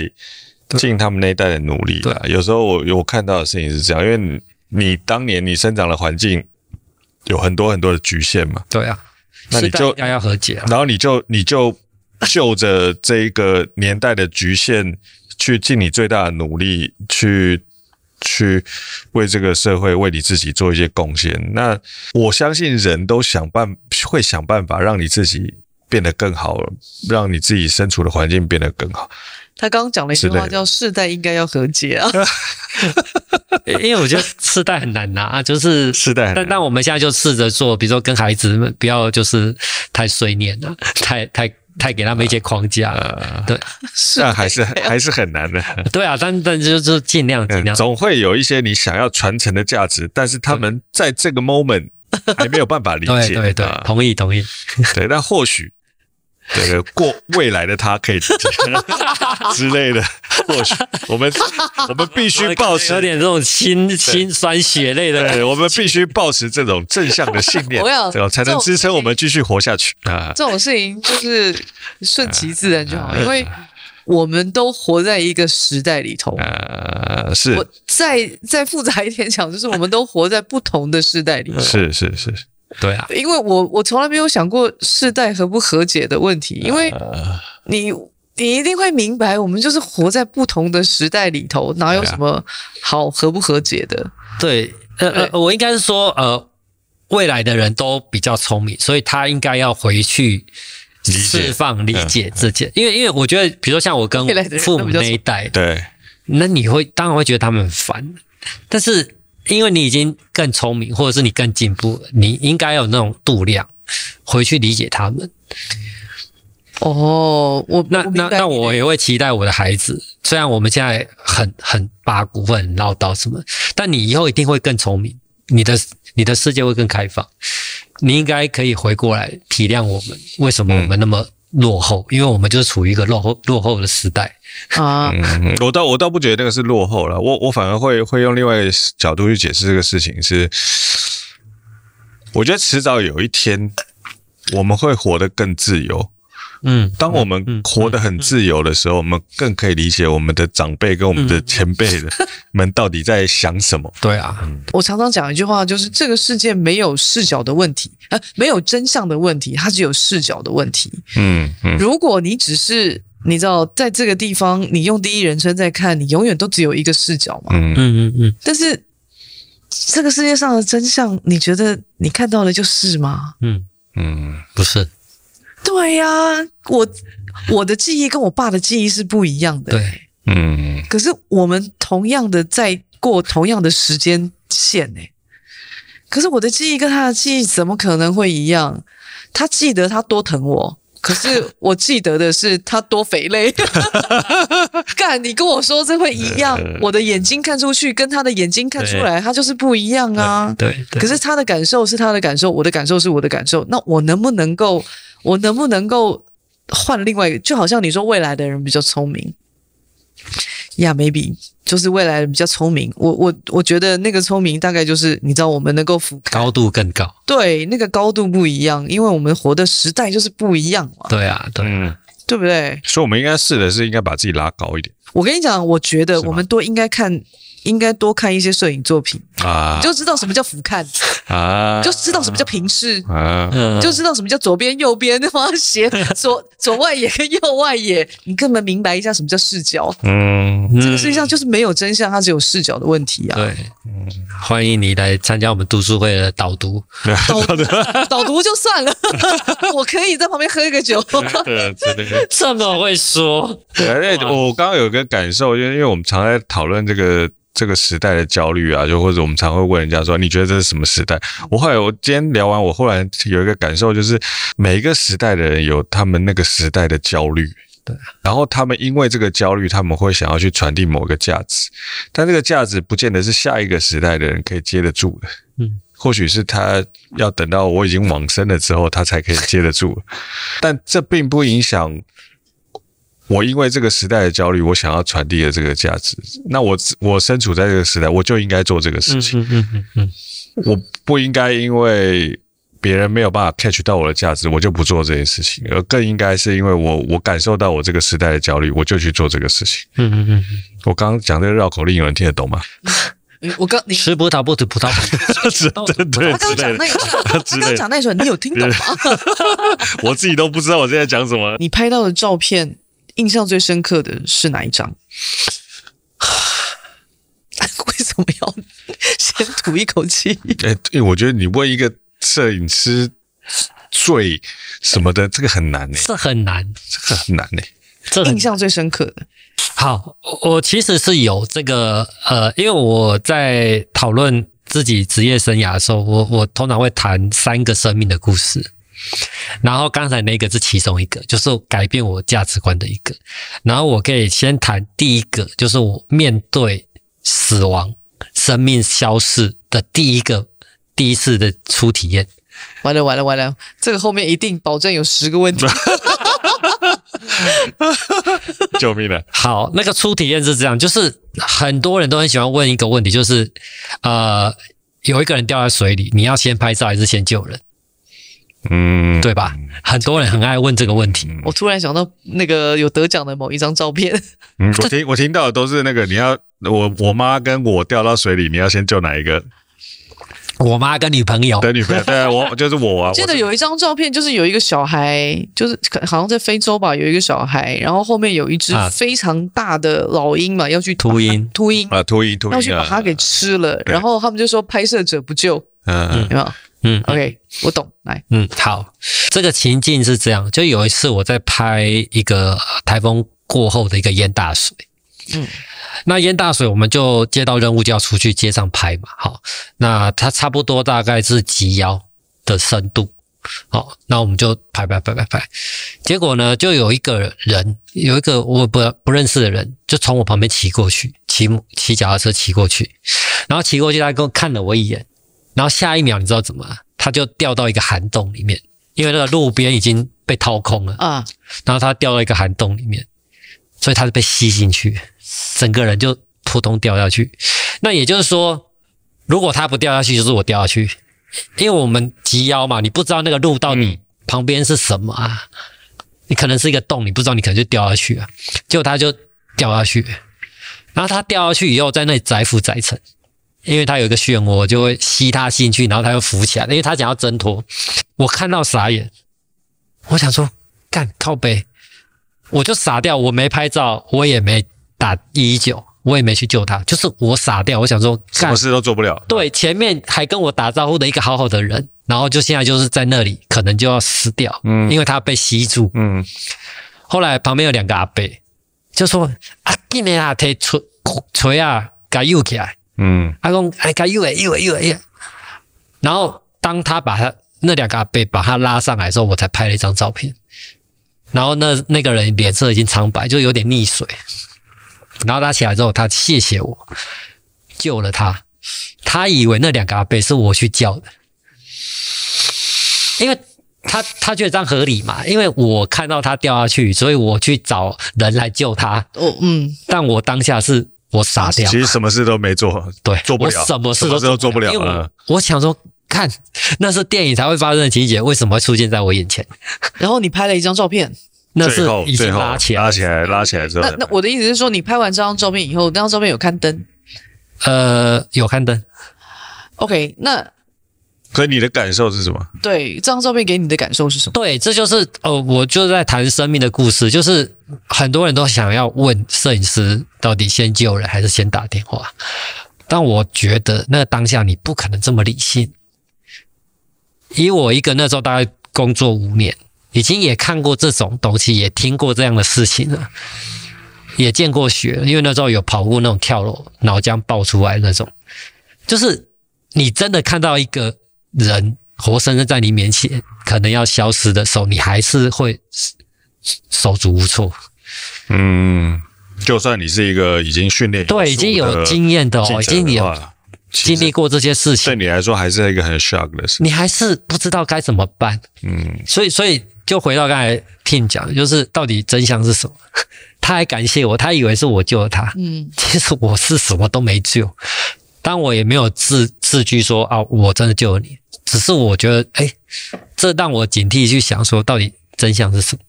尽他们那一代的努力。对啊，有时候我我看到的事情是这样，因为你，当年你生长的环境有很多很多的局限嘛。对啊，那你就要要和解啊。然后你就你就就着这一个年代的局限。去尽你最大的努力，去去为这个社会、为你自己做一些贡献。那我相信人都想办会想办法让你自己变得更好，让你自己身处的环境变得更好。他刚刚讲了一句话，叫“世代应该要和解”啊，因为我觉得世代很难拿，就是世代很难。但但我们现在就试着做，比如说跟孩子们不要就是太碎念了，太太。太给他们一些框架了，呃、对，但还是 还是很难的。对啊，但但就是尽量尽量，总会有一些你想要传承的价值，但是他们在这个 moment 还没有办法理解。对对对，同意同意。对，但或许。对对，过未来的他可以 之类的，或许我们我们必须 保持有点这种心心酸血泪的，对，我们必须保持这种正向的信念，这样才能支撑我们继续活下去啊！这种事情就是顺其自然就好，因为我们都活在一个时代里头啊。是，我再再复杂一点讲，就是我们都活在不同的时代里头。是是是。对啊，因为我我从来没有想过世代和不和解的问题，因为你你一定会明白，我们就是活在不同的时代里头，哪有什么好和不和解的？对，呃呃，我应该是说，呃，未来的人都比较聪明，所以他应该要回去释放理解自己，因为因为我觉得，比如说像我跟父母那一代，对，那你会当然会觉得他们很烦，但是。因为你已经更聪明，或者是你更进步了，你应该有那种度量，回去理解他们。哦，我那那那我也会期待我的孩子，虽然我们现在很很八股，会很唠叨什么，但你以后一定会更聪明，你的你的世界会更开放，你应该可以回过来体谅我们，为什么我们那么落后，因为我们就是处于一个落后落后的时代啊。嗯，我倒我倒不觉得那个是落后了，我我反而会会用另外一个角度去解释这个事情是，我觉得迟早有一天我们会活得更自由。嗯，当我们活得很自由的时候，我们更可以理解我们的长辈跟我们的前辈的 们到底在想什么。对啊，我常常讲一句话，就是这个世界没有视角的问题，呃，没有真相的问题，它只有视角的问题。嗯嗯，如果你只是你知道在这个地方，你用第一人称在看，你永远都只有一个视角嘛。嗯嗯嗯。但是这个世界上的真相，你觉得你看到的就是吗？嗯嗯，不是。对呀、啊，我我的记忆跟我爸的记忆是不一样的。对，嗯。可是我们同样的在过同样的时间线呢。可是我的记忆跟他的记忆怎么可能会一样？他记得他多疼我，可是我记得的是他多肥累。干，你跟我说这会一样？我的眼睛看出去跟他的眼睛看出来，他就是不一样啊。对。对。可是他的感受是他的感受，我的感受是我的感受。那我能不能够？我能不能够换另外一个？就好像你说未来的人比较聪明，呀、yeah，maybe 就是未来人比较聪明。我我我觉得那个聪明大概就是你知道，我们能够覆盖高度更高。对，那个高度不一样，因为我们活的时代就是不一样嘛。对啊，对，嗯，对不对？所以我们应该试的是应该把自己拉高一点。我跟你讲，我觉得我们都应该看。应该多看一些摄影作品啊，就知道什么叫俯瞰啊，就知道什么叫平视啊，就知道什么叫左边右边，那么斜左左外野跟右外野，你根本明白一下什么叫视角。嗯，这个世界上就是没有真相，它只有视角的问题啊。对，嗯，欢迎你来参加我们读书会的导读，导 导读就算了，我可以在旁边喝一个酒。对，真的这么会说。对，我刚刚有个感受，因为因为我们常在讨论这个。这个时代的焦虑啊，就或者我们常会问人家说：“你觉得这是什么时代？”我后来我今天聊完，我后来有一个感受，就是每一个时代的人有他们那个时代的焦虑，对。然后他们因为这个焦虑，他们会想要去传递某个价值，但这个价值不见得是下一个时代的人可以接得住的。嗯，或许是他要等到我已经往生了之后，他才可以接得住。但这并不影响。我因为这个时代的焦虑，我想要传递的这个价值，那我我身处在这个时代，我就应该做这个事情。嗯嗯嗯嗯，我不应该因为别人没有办法 catch 到我的价值，我就不做这件事情，而更应该是因为我我感受到我这个时代的焦虑，我就去做这个事情。嗯嗯嗯，我刚刚讲这个绕口令，有人听得懂吗？我刚你吃葡萄不吐葡萄皮，对对，他刚讲那他刚讲那一段，你有听懂吗？我自己都不知道我现在讲什么。你拍到的照片。印象最深刻的是哪一张？为什么要先吐一口气？哎，对，我觉得你问一个摄影师最什么的，这个很难呢。这很难，这个很难呢。这印象最深刻的。好，我其实是有这个呃，因为我在讨论自己职业生涯的时候，我我通常会谈三个生命的故事。然后刚才那个是其中一个，就是改变我价值观的一个。然后我可以先谈第一个，就是我面对死亡、生命消逝的第一个、第一次的初体验。完了完了完了，这个后面一定保证有十个问题。救命了！好，那个初体验是这样，就是很多人都很喜欢问一个问题，就是呃，有一个人掉在水里，你要先拍照还是先救人？嗯，对吧？很多人很爱问这个问题。我突然想到那个有得奖的某一张照片。嗯，我听我听到的都是那个，你要我我妈跟我掉到水里，你要先救哪一个？我妈跟女朋友的女朋友，对啊，我就是我啊。记得有一张照片，就是有一个小孩，就是好像在非洲吧，有一个小孩，然后后面有一只非常大的老鹰嘛，要去秃鹰，秃鹰啊，秃鹰，秃鹰要去把它给吃了，然后他们就说拍摄者不救，嗯，有没有？嗯，OK，我懂。来，嗯，好，这个情境是这样，就有一次我在拍一个台风过后的一个淹大水，嗯，那淹大水我们就接到任务就要出去街上拍嘛，好，那它差不多大概是及腰的深度，好，那我们就拍拍拍拍拍，结果呢，就有一个人，有一个我不不认识的人，就从我旁边骑过去，骑骑脚踏车骑过去，然后骑过去，他跟我看了我一眼。然后下一秒，你知道怎么？他就掉到一个涵洞里面，因为那个路边已经被掏空了。啊，然后他掉到一个涵洞里面，所以他是被吸进去，整个人就扑通掉下去。那也就是说，如果他不掉下去，就是我掉下去，因为我们及腰嘛，你不知道那个路到底旁边是什么啊，你可能是一个洞，你不知道，你可能就掉下去了，结果他就掉下去，然后他掉下去以后，在那里载浮载沉。因为他有一个漩涡，就会吸他进去，然后他又浮起来。因为他想要挣脱，我看到傻眼，我想说干靠背，我就傻掉，我没拍照，我也没打一一九，我也没去救他，就是我傻掉。我想说，什么事都做不了。对，前面还跟我打招呼的一个好好的人，然后就现在就是在那里，可能就要死掉，嗯，因为他被吸住，嗯。后来旁边有两个阿伯，就说啊，今年啊，提锤锤啊，给游起来。嗯，阿公，哎，他又哎又哎又哎，然后当他把他那两个阿伯把他拉上来的时候，我才拍了一张照片。然后那那个人脸色已经苍白，就有点溺水。然后他起来之后，他谢谢我救了他。他以为那两个阿伯是我去叫的，因为他他觉得这样合理嘛，因为我看到他掉下去，所以我去找人来救他。哦，嗯，但我当下是。我傻掉，其实什么事都没做，对，做不了，什么事都做不了，做不了了。我想说，看那是电影才会发生的情节，为什么会出现在我眼前？然后你拍了一张照片，那是已经拉起来，拉起来，拉起来之后。那那我的意思是说，你拍完这张照片以后，那张照片有刊登？呃，有刊登。OK，那。所以你的感受是什么？对，这张照片给你的感受是什么？对，这就是呃，我就在谈生命的故事，就是很多人都想要问摄影师到底先救人还是先打电话，但我觉得那个当下你不可能这么理性。以我一个那时候大概工作五年，已经也看过这种东西，也听过这样的事情了，也见过血，因为那时候有跑过那种跳楼脑浆爆出来那种，就是你真的看到一个。人活生生在你面前，可能要消失的时候，你还是会手足无措。嗯，就算你是一个已经训练对已经有经验的哦，已经有经历过这些事情，对你来说还是一个很 shock 的事。你还是不知道该怎么办。嗯，所以所以就回到刚才听讲，就是到底真相是什么？他还感谢我，他以为是我救了他。嗯，其实我是什么都没救，但我也没有自自居说啊，我真的救了你。只是我觉得，哎，这让我警惕去想说，到底真相是什么？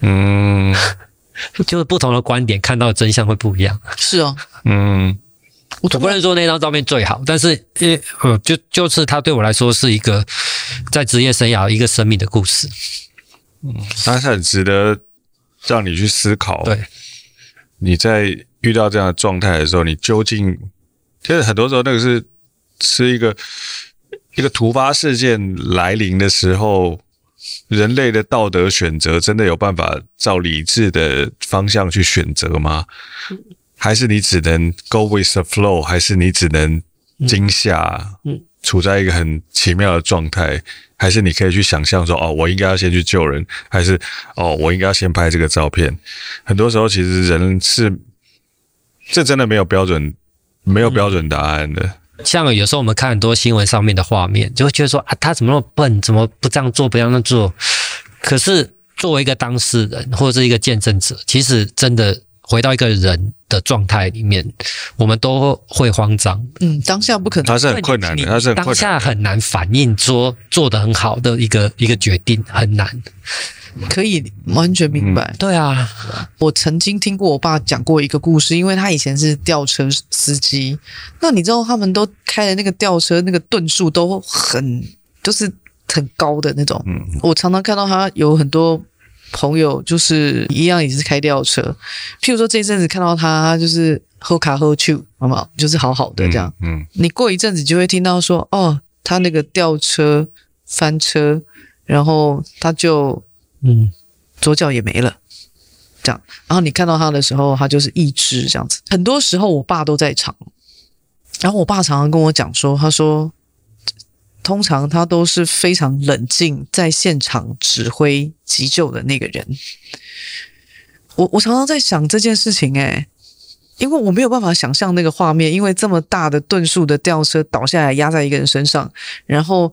嗯，就是不同的观点看到的真相会不一样。是哦，嗯，我不能说那张照片最好，但是因为呃，就就是它对我来说是一个在职业生涯一个生命的故事。嗯，它是很值得让你去思考。对，你在遇到这样的状态的时候，你究竟其实很多时候那个是。是一个一个突发事件来临的时候，人类的道德选择真的有办法照理智的方向去选择吗？还是你只能 go with the flow？还是你只能惊吓？处在一个很奇妙的状态？还是你可以去想象说，哦，我应该要先去救人？还是哦，我应该要先拍这个照片？很多时候，其实人是这真的没有标准，没有标准答案的。像有时候我们看很多新闻上面的画面，就会觉得说啊，他怎么那么笨，怎么不这样做，不要那样做？可是作为一个当事人或者是一个见证者，其实真的回到一个人的状态里面，我们都会慌张。嗯，当下不可能，他是很困难的，他是很困难的，当下很难反应说做得很好的一个一个决定，很难。可以完全明白。嗯，对啊，我曾经听过我爸讲过一个故事，因为他以前是吊车司机。那你知道他们都开的那个吊车，那个吨数都很就是很高的那种。嗯，我常常看到他有很多朋友，就是一样也是开吊车。譬如说这一阵子看到他，他就是喝卡喝酒，好不好？就是好好的这样。嗯，你过一阵子就会听到说，哦，他那个吊车翻车，然后他就。嗯，左脚也没了，这样。然后你看到他的时候，他就是一只这样子。很多时候我爸都在场，然后我爸常常跟我讲说，他说，通常他都是非常冷静，在现场指挥急救的那个人。我我常常在想这件事情，诶，因为我没有办法想象那个画面，因为这么大的吨数的吊车倒下来压在一个人身上，然后。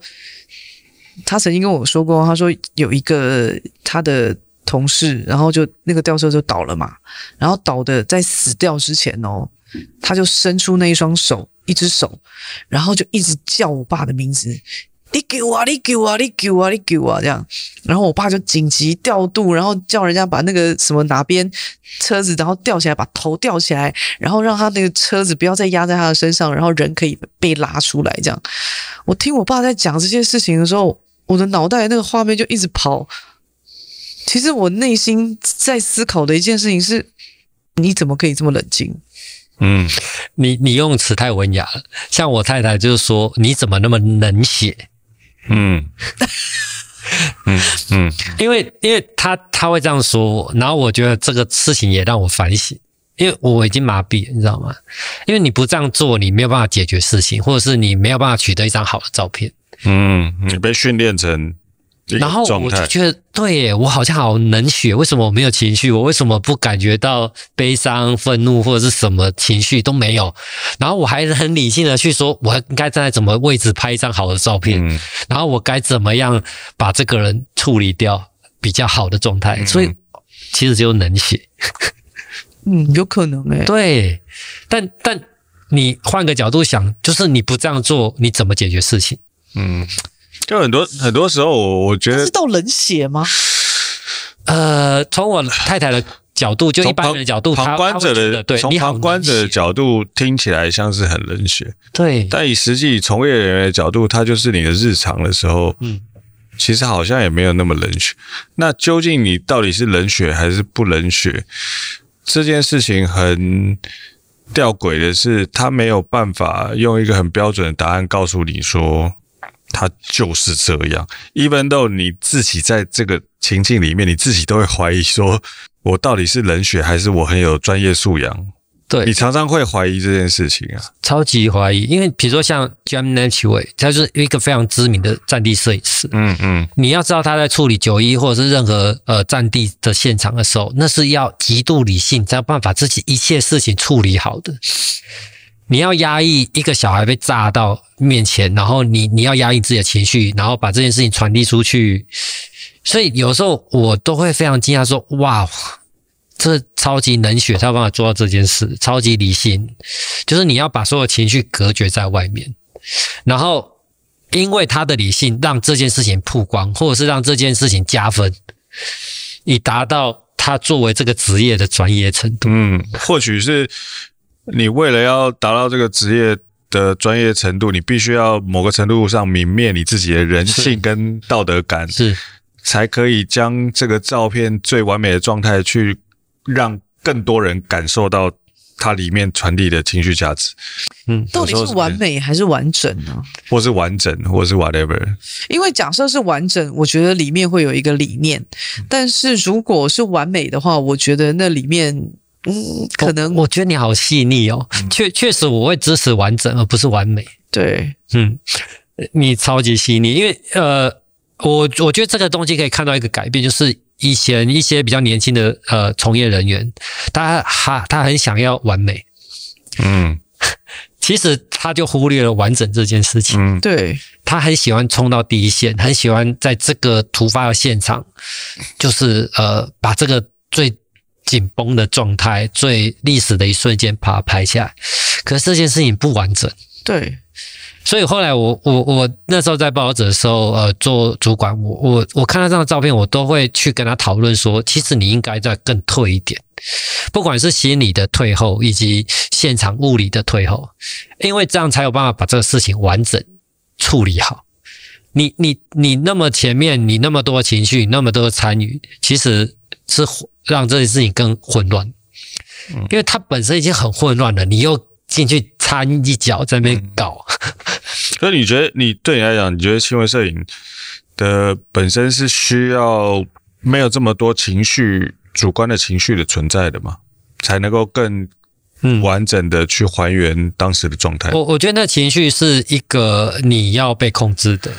他曾经跟我说过，他说有一个他的同事，然后就那个吊车就倒了嘛，然后倒的在死掉之前哦，他就伸出那一双手，一只手，然后就一直叫我爸的名字。你给我啊！你给我啊！你给我啊！你给我啊！这样，然后我爸就紧急调度，然后叫人家把那个什么哪边车子，然后吊起来，把头吊起来，然后让他那个车子不要再压在他的身上，然后人可以被拉出来。这样，我听我爸在讲这些事情的时候，我的脑袋那个画面就一直跑。其实我内心在思考的一件事情是：你怎么可以这么冷静？嗯，你你用词太文雅了。像我太太就是说：“你怎么那么冷血？”嗯，嗯嗯，因为因为他他会这样说我，然后我觉得这个事情也让我反省，因为我已经麻痹了，你知道吗？因为你不这样做，你没有办法解决事情，或者是你没有办法取得一张好的照片。嗯，你被训练成。然后我就觉得，对耶，我好像好冷血，为什么我没有情绪？我为什么不感觉到悲伤、愤怒或者是什么情绪都没有？然后我还很理性的去说，我应该站在什么位置拍一张好的照片？嗯、然后我该怎么样把这个人处理掉比较好的状态？嗯、所以其实只有冷血。嗯，有可能诶。对，但但你换个角度想，就是你不这样做，你怎么解决事情？嗯。就很多很多时候，我我觉得是到冷血吗？呃，从我太太的角度，就一般人的角度，旁观者的对，从旁观者的角度听起来像是很冷血，对。但以实际从业人员的角度，他就是你的日常的时候，嗯，其实好像也没有那么冷血。那究竟你到底是冷血还是不冷血？这件事情很吊诡的是，他没有办法用一个很标准的答案告诉你说。他就是这样，even though 你自己在这个情境里面，你自己都会怀疑说，我到底是冷血还是我很有专业素养？对，你常常会怀疑这件事情啊，超级怀疑。因为比如说像 James Nachtwey，他就是一个非常知名的战地摄影师。嗯嗯，你要知道他在处理九一或者是任何呃战地的现场的时候，那是要极度理性，才有办法自己一切事情处理好的。你要压抑一个小孩被炸到面前，然后你你要压抑自己的情绪，然后把这件事情传递出去。所以有时候我都会非常惊讶，说：“哇，这超级冷血，才有办法做到这件事，超级理性，就是你要把所有情绪隔绝在外面，然后因为他的理性，让这件事情曝光，或者是让这件事情加分，以达到他作为这个职业的专业程度。”嗯，或许是。你为了要达到这个职业的专业程度，你必须要某个程度上泯灭你自己的人性跟道德感，是才可以将这个照片最完美的状态去让更多人感受到它里面传递的情绪价值。嗯，到底是完美还是完整呢？或是完整，或是 whatever。因为假设是完整，我觉得里面会有一个理念；但是如果是完美的话，我觉得那里面。嗯，可能我，我觉得你好细腻哦。确确实，我会支持完整，而不是完美。对，嗯，你超级细腻，因为呃，我我觉得这个东西可以看到一个改变，就是以前一些比较年轻的呃从业人员，他他他很想要完美，嗯，其实他就忽略了完整这件事情。嗯，对，他很喜欢冲到第一线，很喜欢在这个突发的现场，就是呃把这个最。紧绷的状态，最历史的一瞬间，把它拍下来。可是这件事情不完整，对。所以后来我我我那时候在报纸的时候，呃，做主管，我我我看到这张照片，我都会去跟他讨论说，其实你应该再更退一点，不管是心理的退后，以及现场物理的退后，因为这样才有办法把这个事情完整处理好。你你你那么前面，你那么多情绪，那么多参与，其实是让这件事情更混乱，因为它本身已经很混乱了，你又进去掺一脚在那边搞。所以你觉得，你对你来讲，你觉得新闻摄影的本身是需要没有这么多情绪、主观的情绪的存在的吗？才能够更完整的去还原当时的状态？我我觉得那情绪是一个你要被控制的。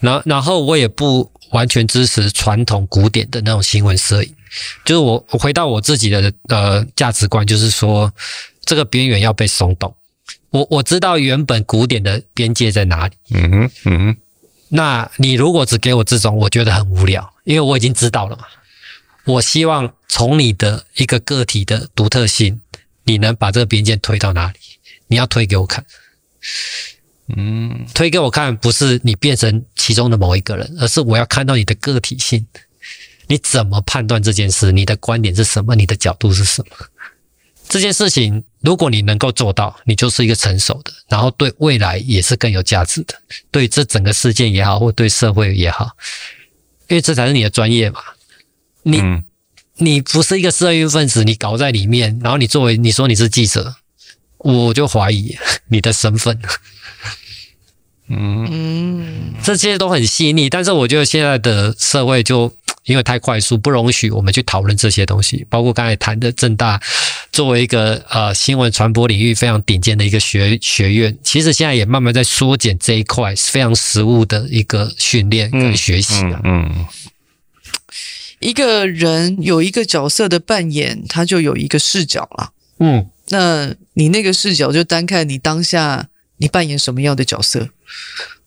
然然后我也不完全支持传统古典的那种新闻摄影，就是我我回到我自己的呃价值观，就是说这个边缘要被松动。我我知道原本古典的边界在哪里，嗯哼嗯哼，那你如果只给我这种，我觉得很无聊，因为我已经知道了嘛。我希望从你的一个个体的独特性，你能把这个边界推到哪里？你要推给我看。嗯，推给我看，不是你变成其中的某一个人，而是我要看到你的个体性。你怎么判断这件事？你的观点是什么？你的角度是什么？这件事情，如果你能够做到，你就是一个成熟的，然后对未来也是更有价值的，对这整个事件也好，或对社会也好，因为这才是你的专业嘛。你、嗯、你不是一个社运分子，你搞在里面，然后你作为你说你是记者，我就怀疑你的身份。嗯，这些都很细腻，但是我觉得现在的社会就。因为太快速，不容许我们去讨论这些东西。包括刚才谈的正大，作为一个呃新闻传播领域非常顶尖的一个学学院，其实现在也慢慢在缩减这一块非常实务的一个训练跟学习啊。嗯，嗯，一个人有一个角色的扮演，他就有一个视角了。嗯，那你那个视角就单看你当下你扮演什么样的角色，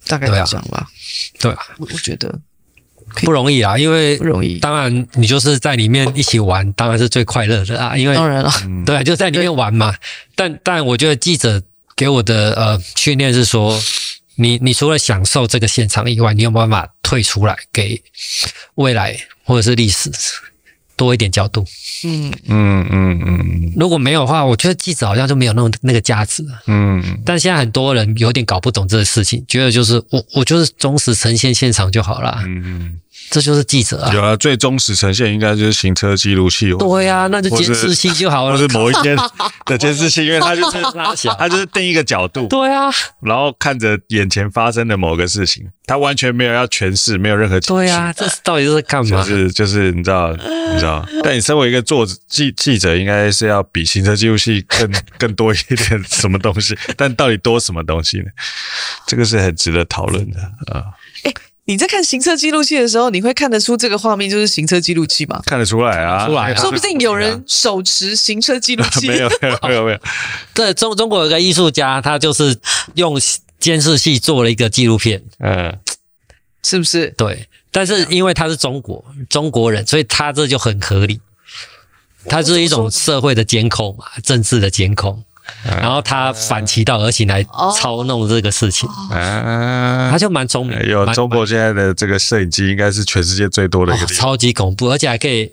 大概这样吧。对啊，我我觉得。不容易啊，因为不容易。当然，你就是在里面一起玩，当然是最快乐的啊。因为当然了，对啊，就在里面玩嘛。但但我觉得记者给我的呃训练是说，你你除了享受这个现场以外，你有没有办法退出来，给未来或者是历史多一点角度？嗯嗯嗯嗯。如果没有的话，我觉得记者好像就没有那种那个价值。嗯。但现在很多人有点搞不懂这个事情，觉得就是我我就是忠实呈现现场就好了。嗯嗯。这就是记者啊！有啊，最忠实呈现应该就是行车记录器。对呀、啊，那就监视器就好了。或是某一天的 监视器，因为它就是拉小，它就是定一个角度。对啊，然后看着眼前发生的某个事情，他完全没有要诠释，没有任何情绪。对啊，这是到底是干嘛？就是就是你知道，你知道。但你身为一个作者记记者，应该是要比行车记录器更 更多一点什么东西？但到底多什么东西呢？这个是很值得讨论的啊。欸你在看行车记录器的时候，你会看得出这个画面就是行车记录器吗？看得出来啊，出来啊。说不定有人手持行车记录器。没有，没有，没有，没有。对，中中国有个艺术家，他就是用监视器做了一个纪录片。嗯，是不是？对，但是因为他是中国中国人，所以他这就很合理。他是一种社会的监控嘛，政治的监控。然后他反其道而行来操弄这个事情，啊，他就蛮聪明。有中国现在的这个摄影机，应该是全世界最多的一个地方，超级恐怖，而且还可以。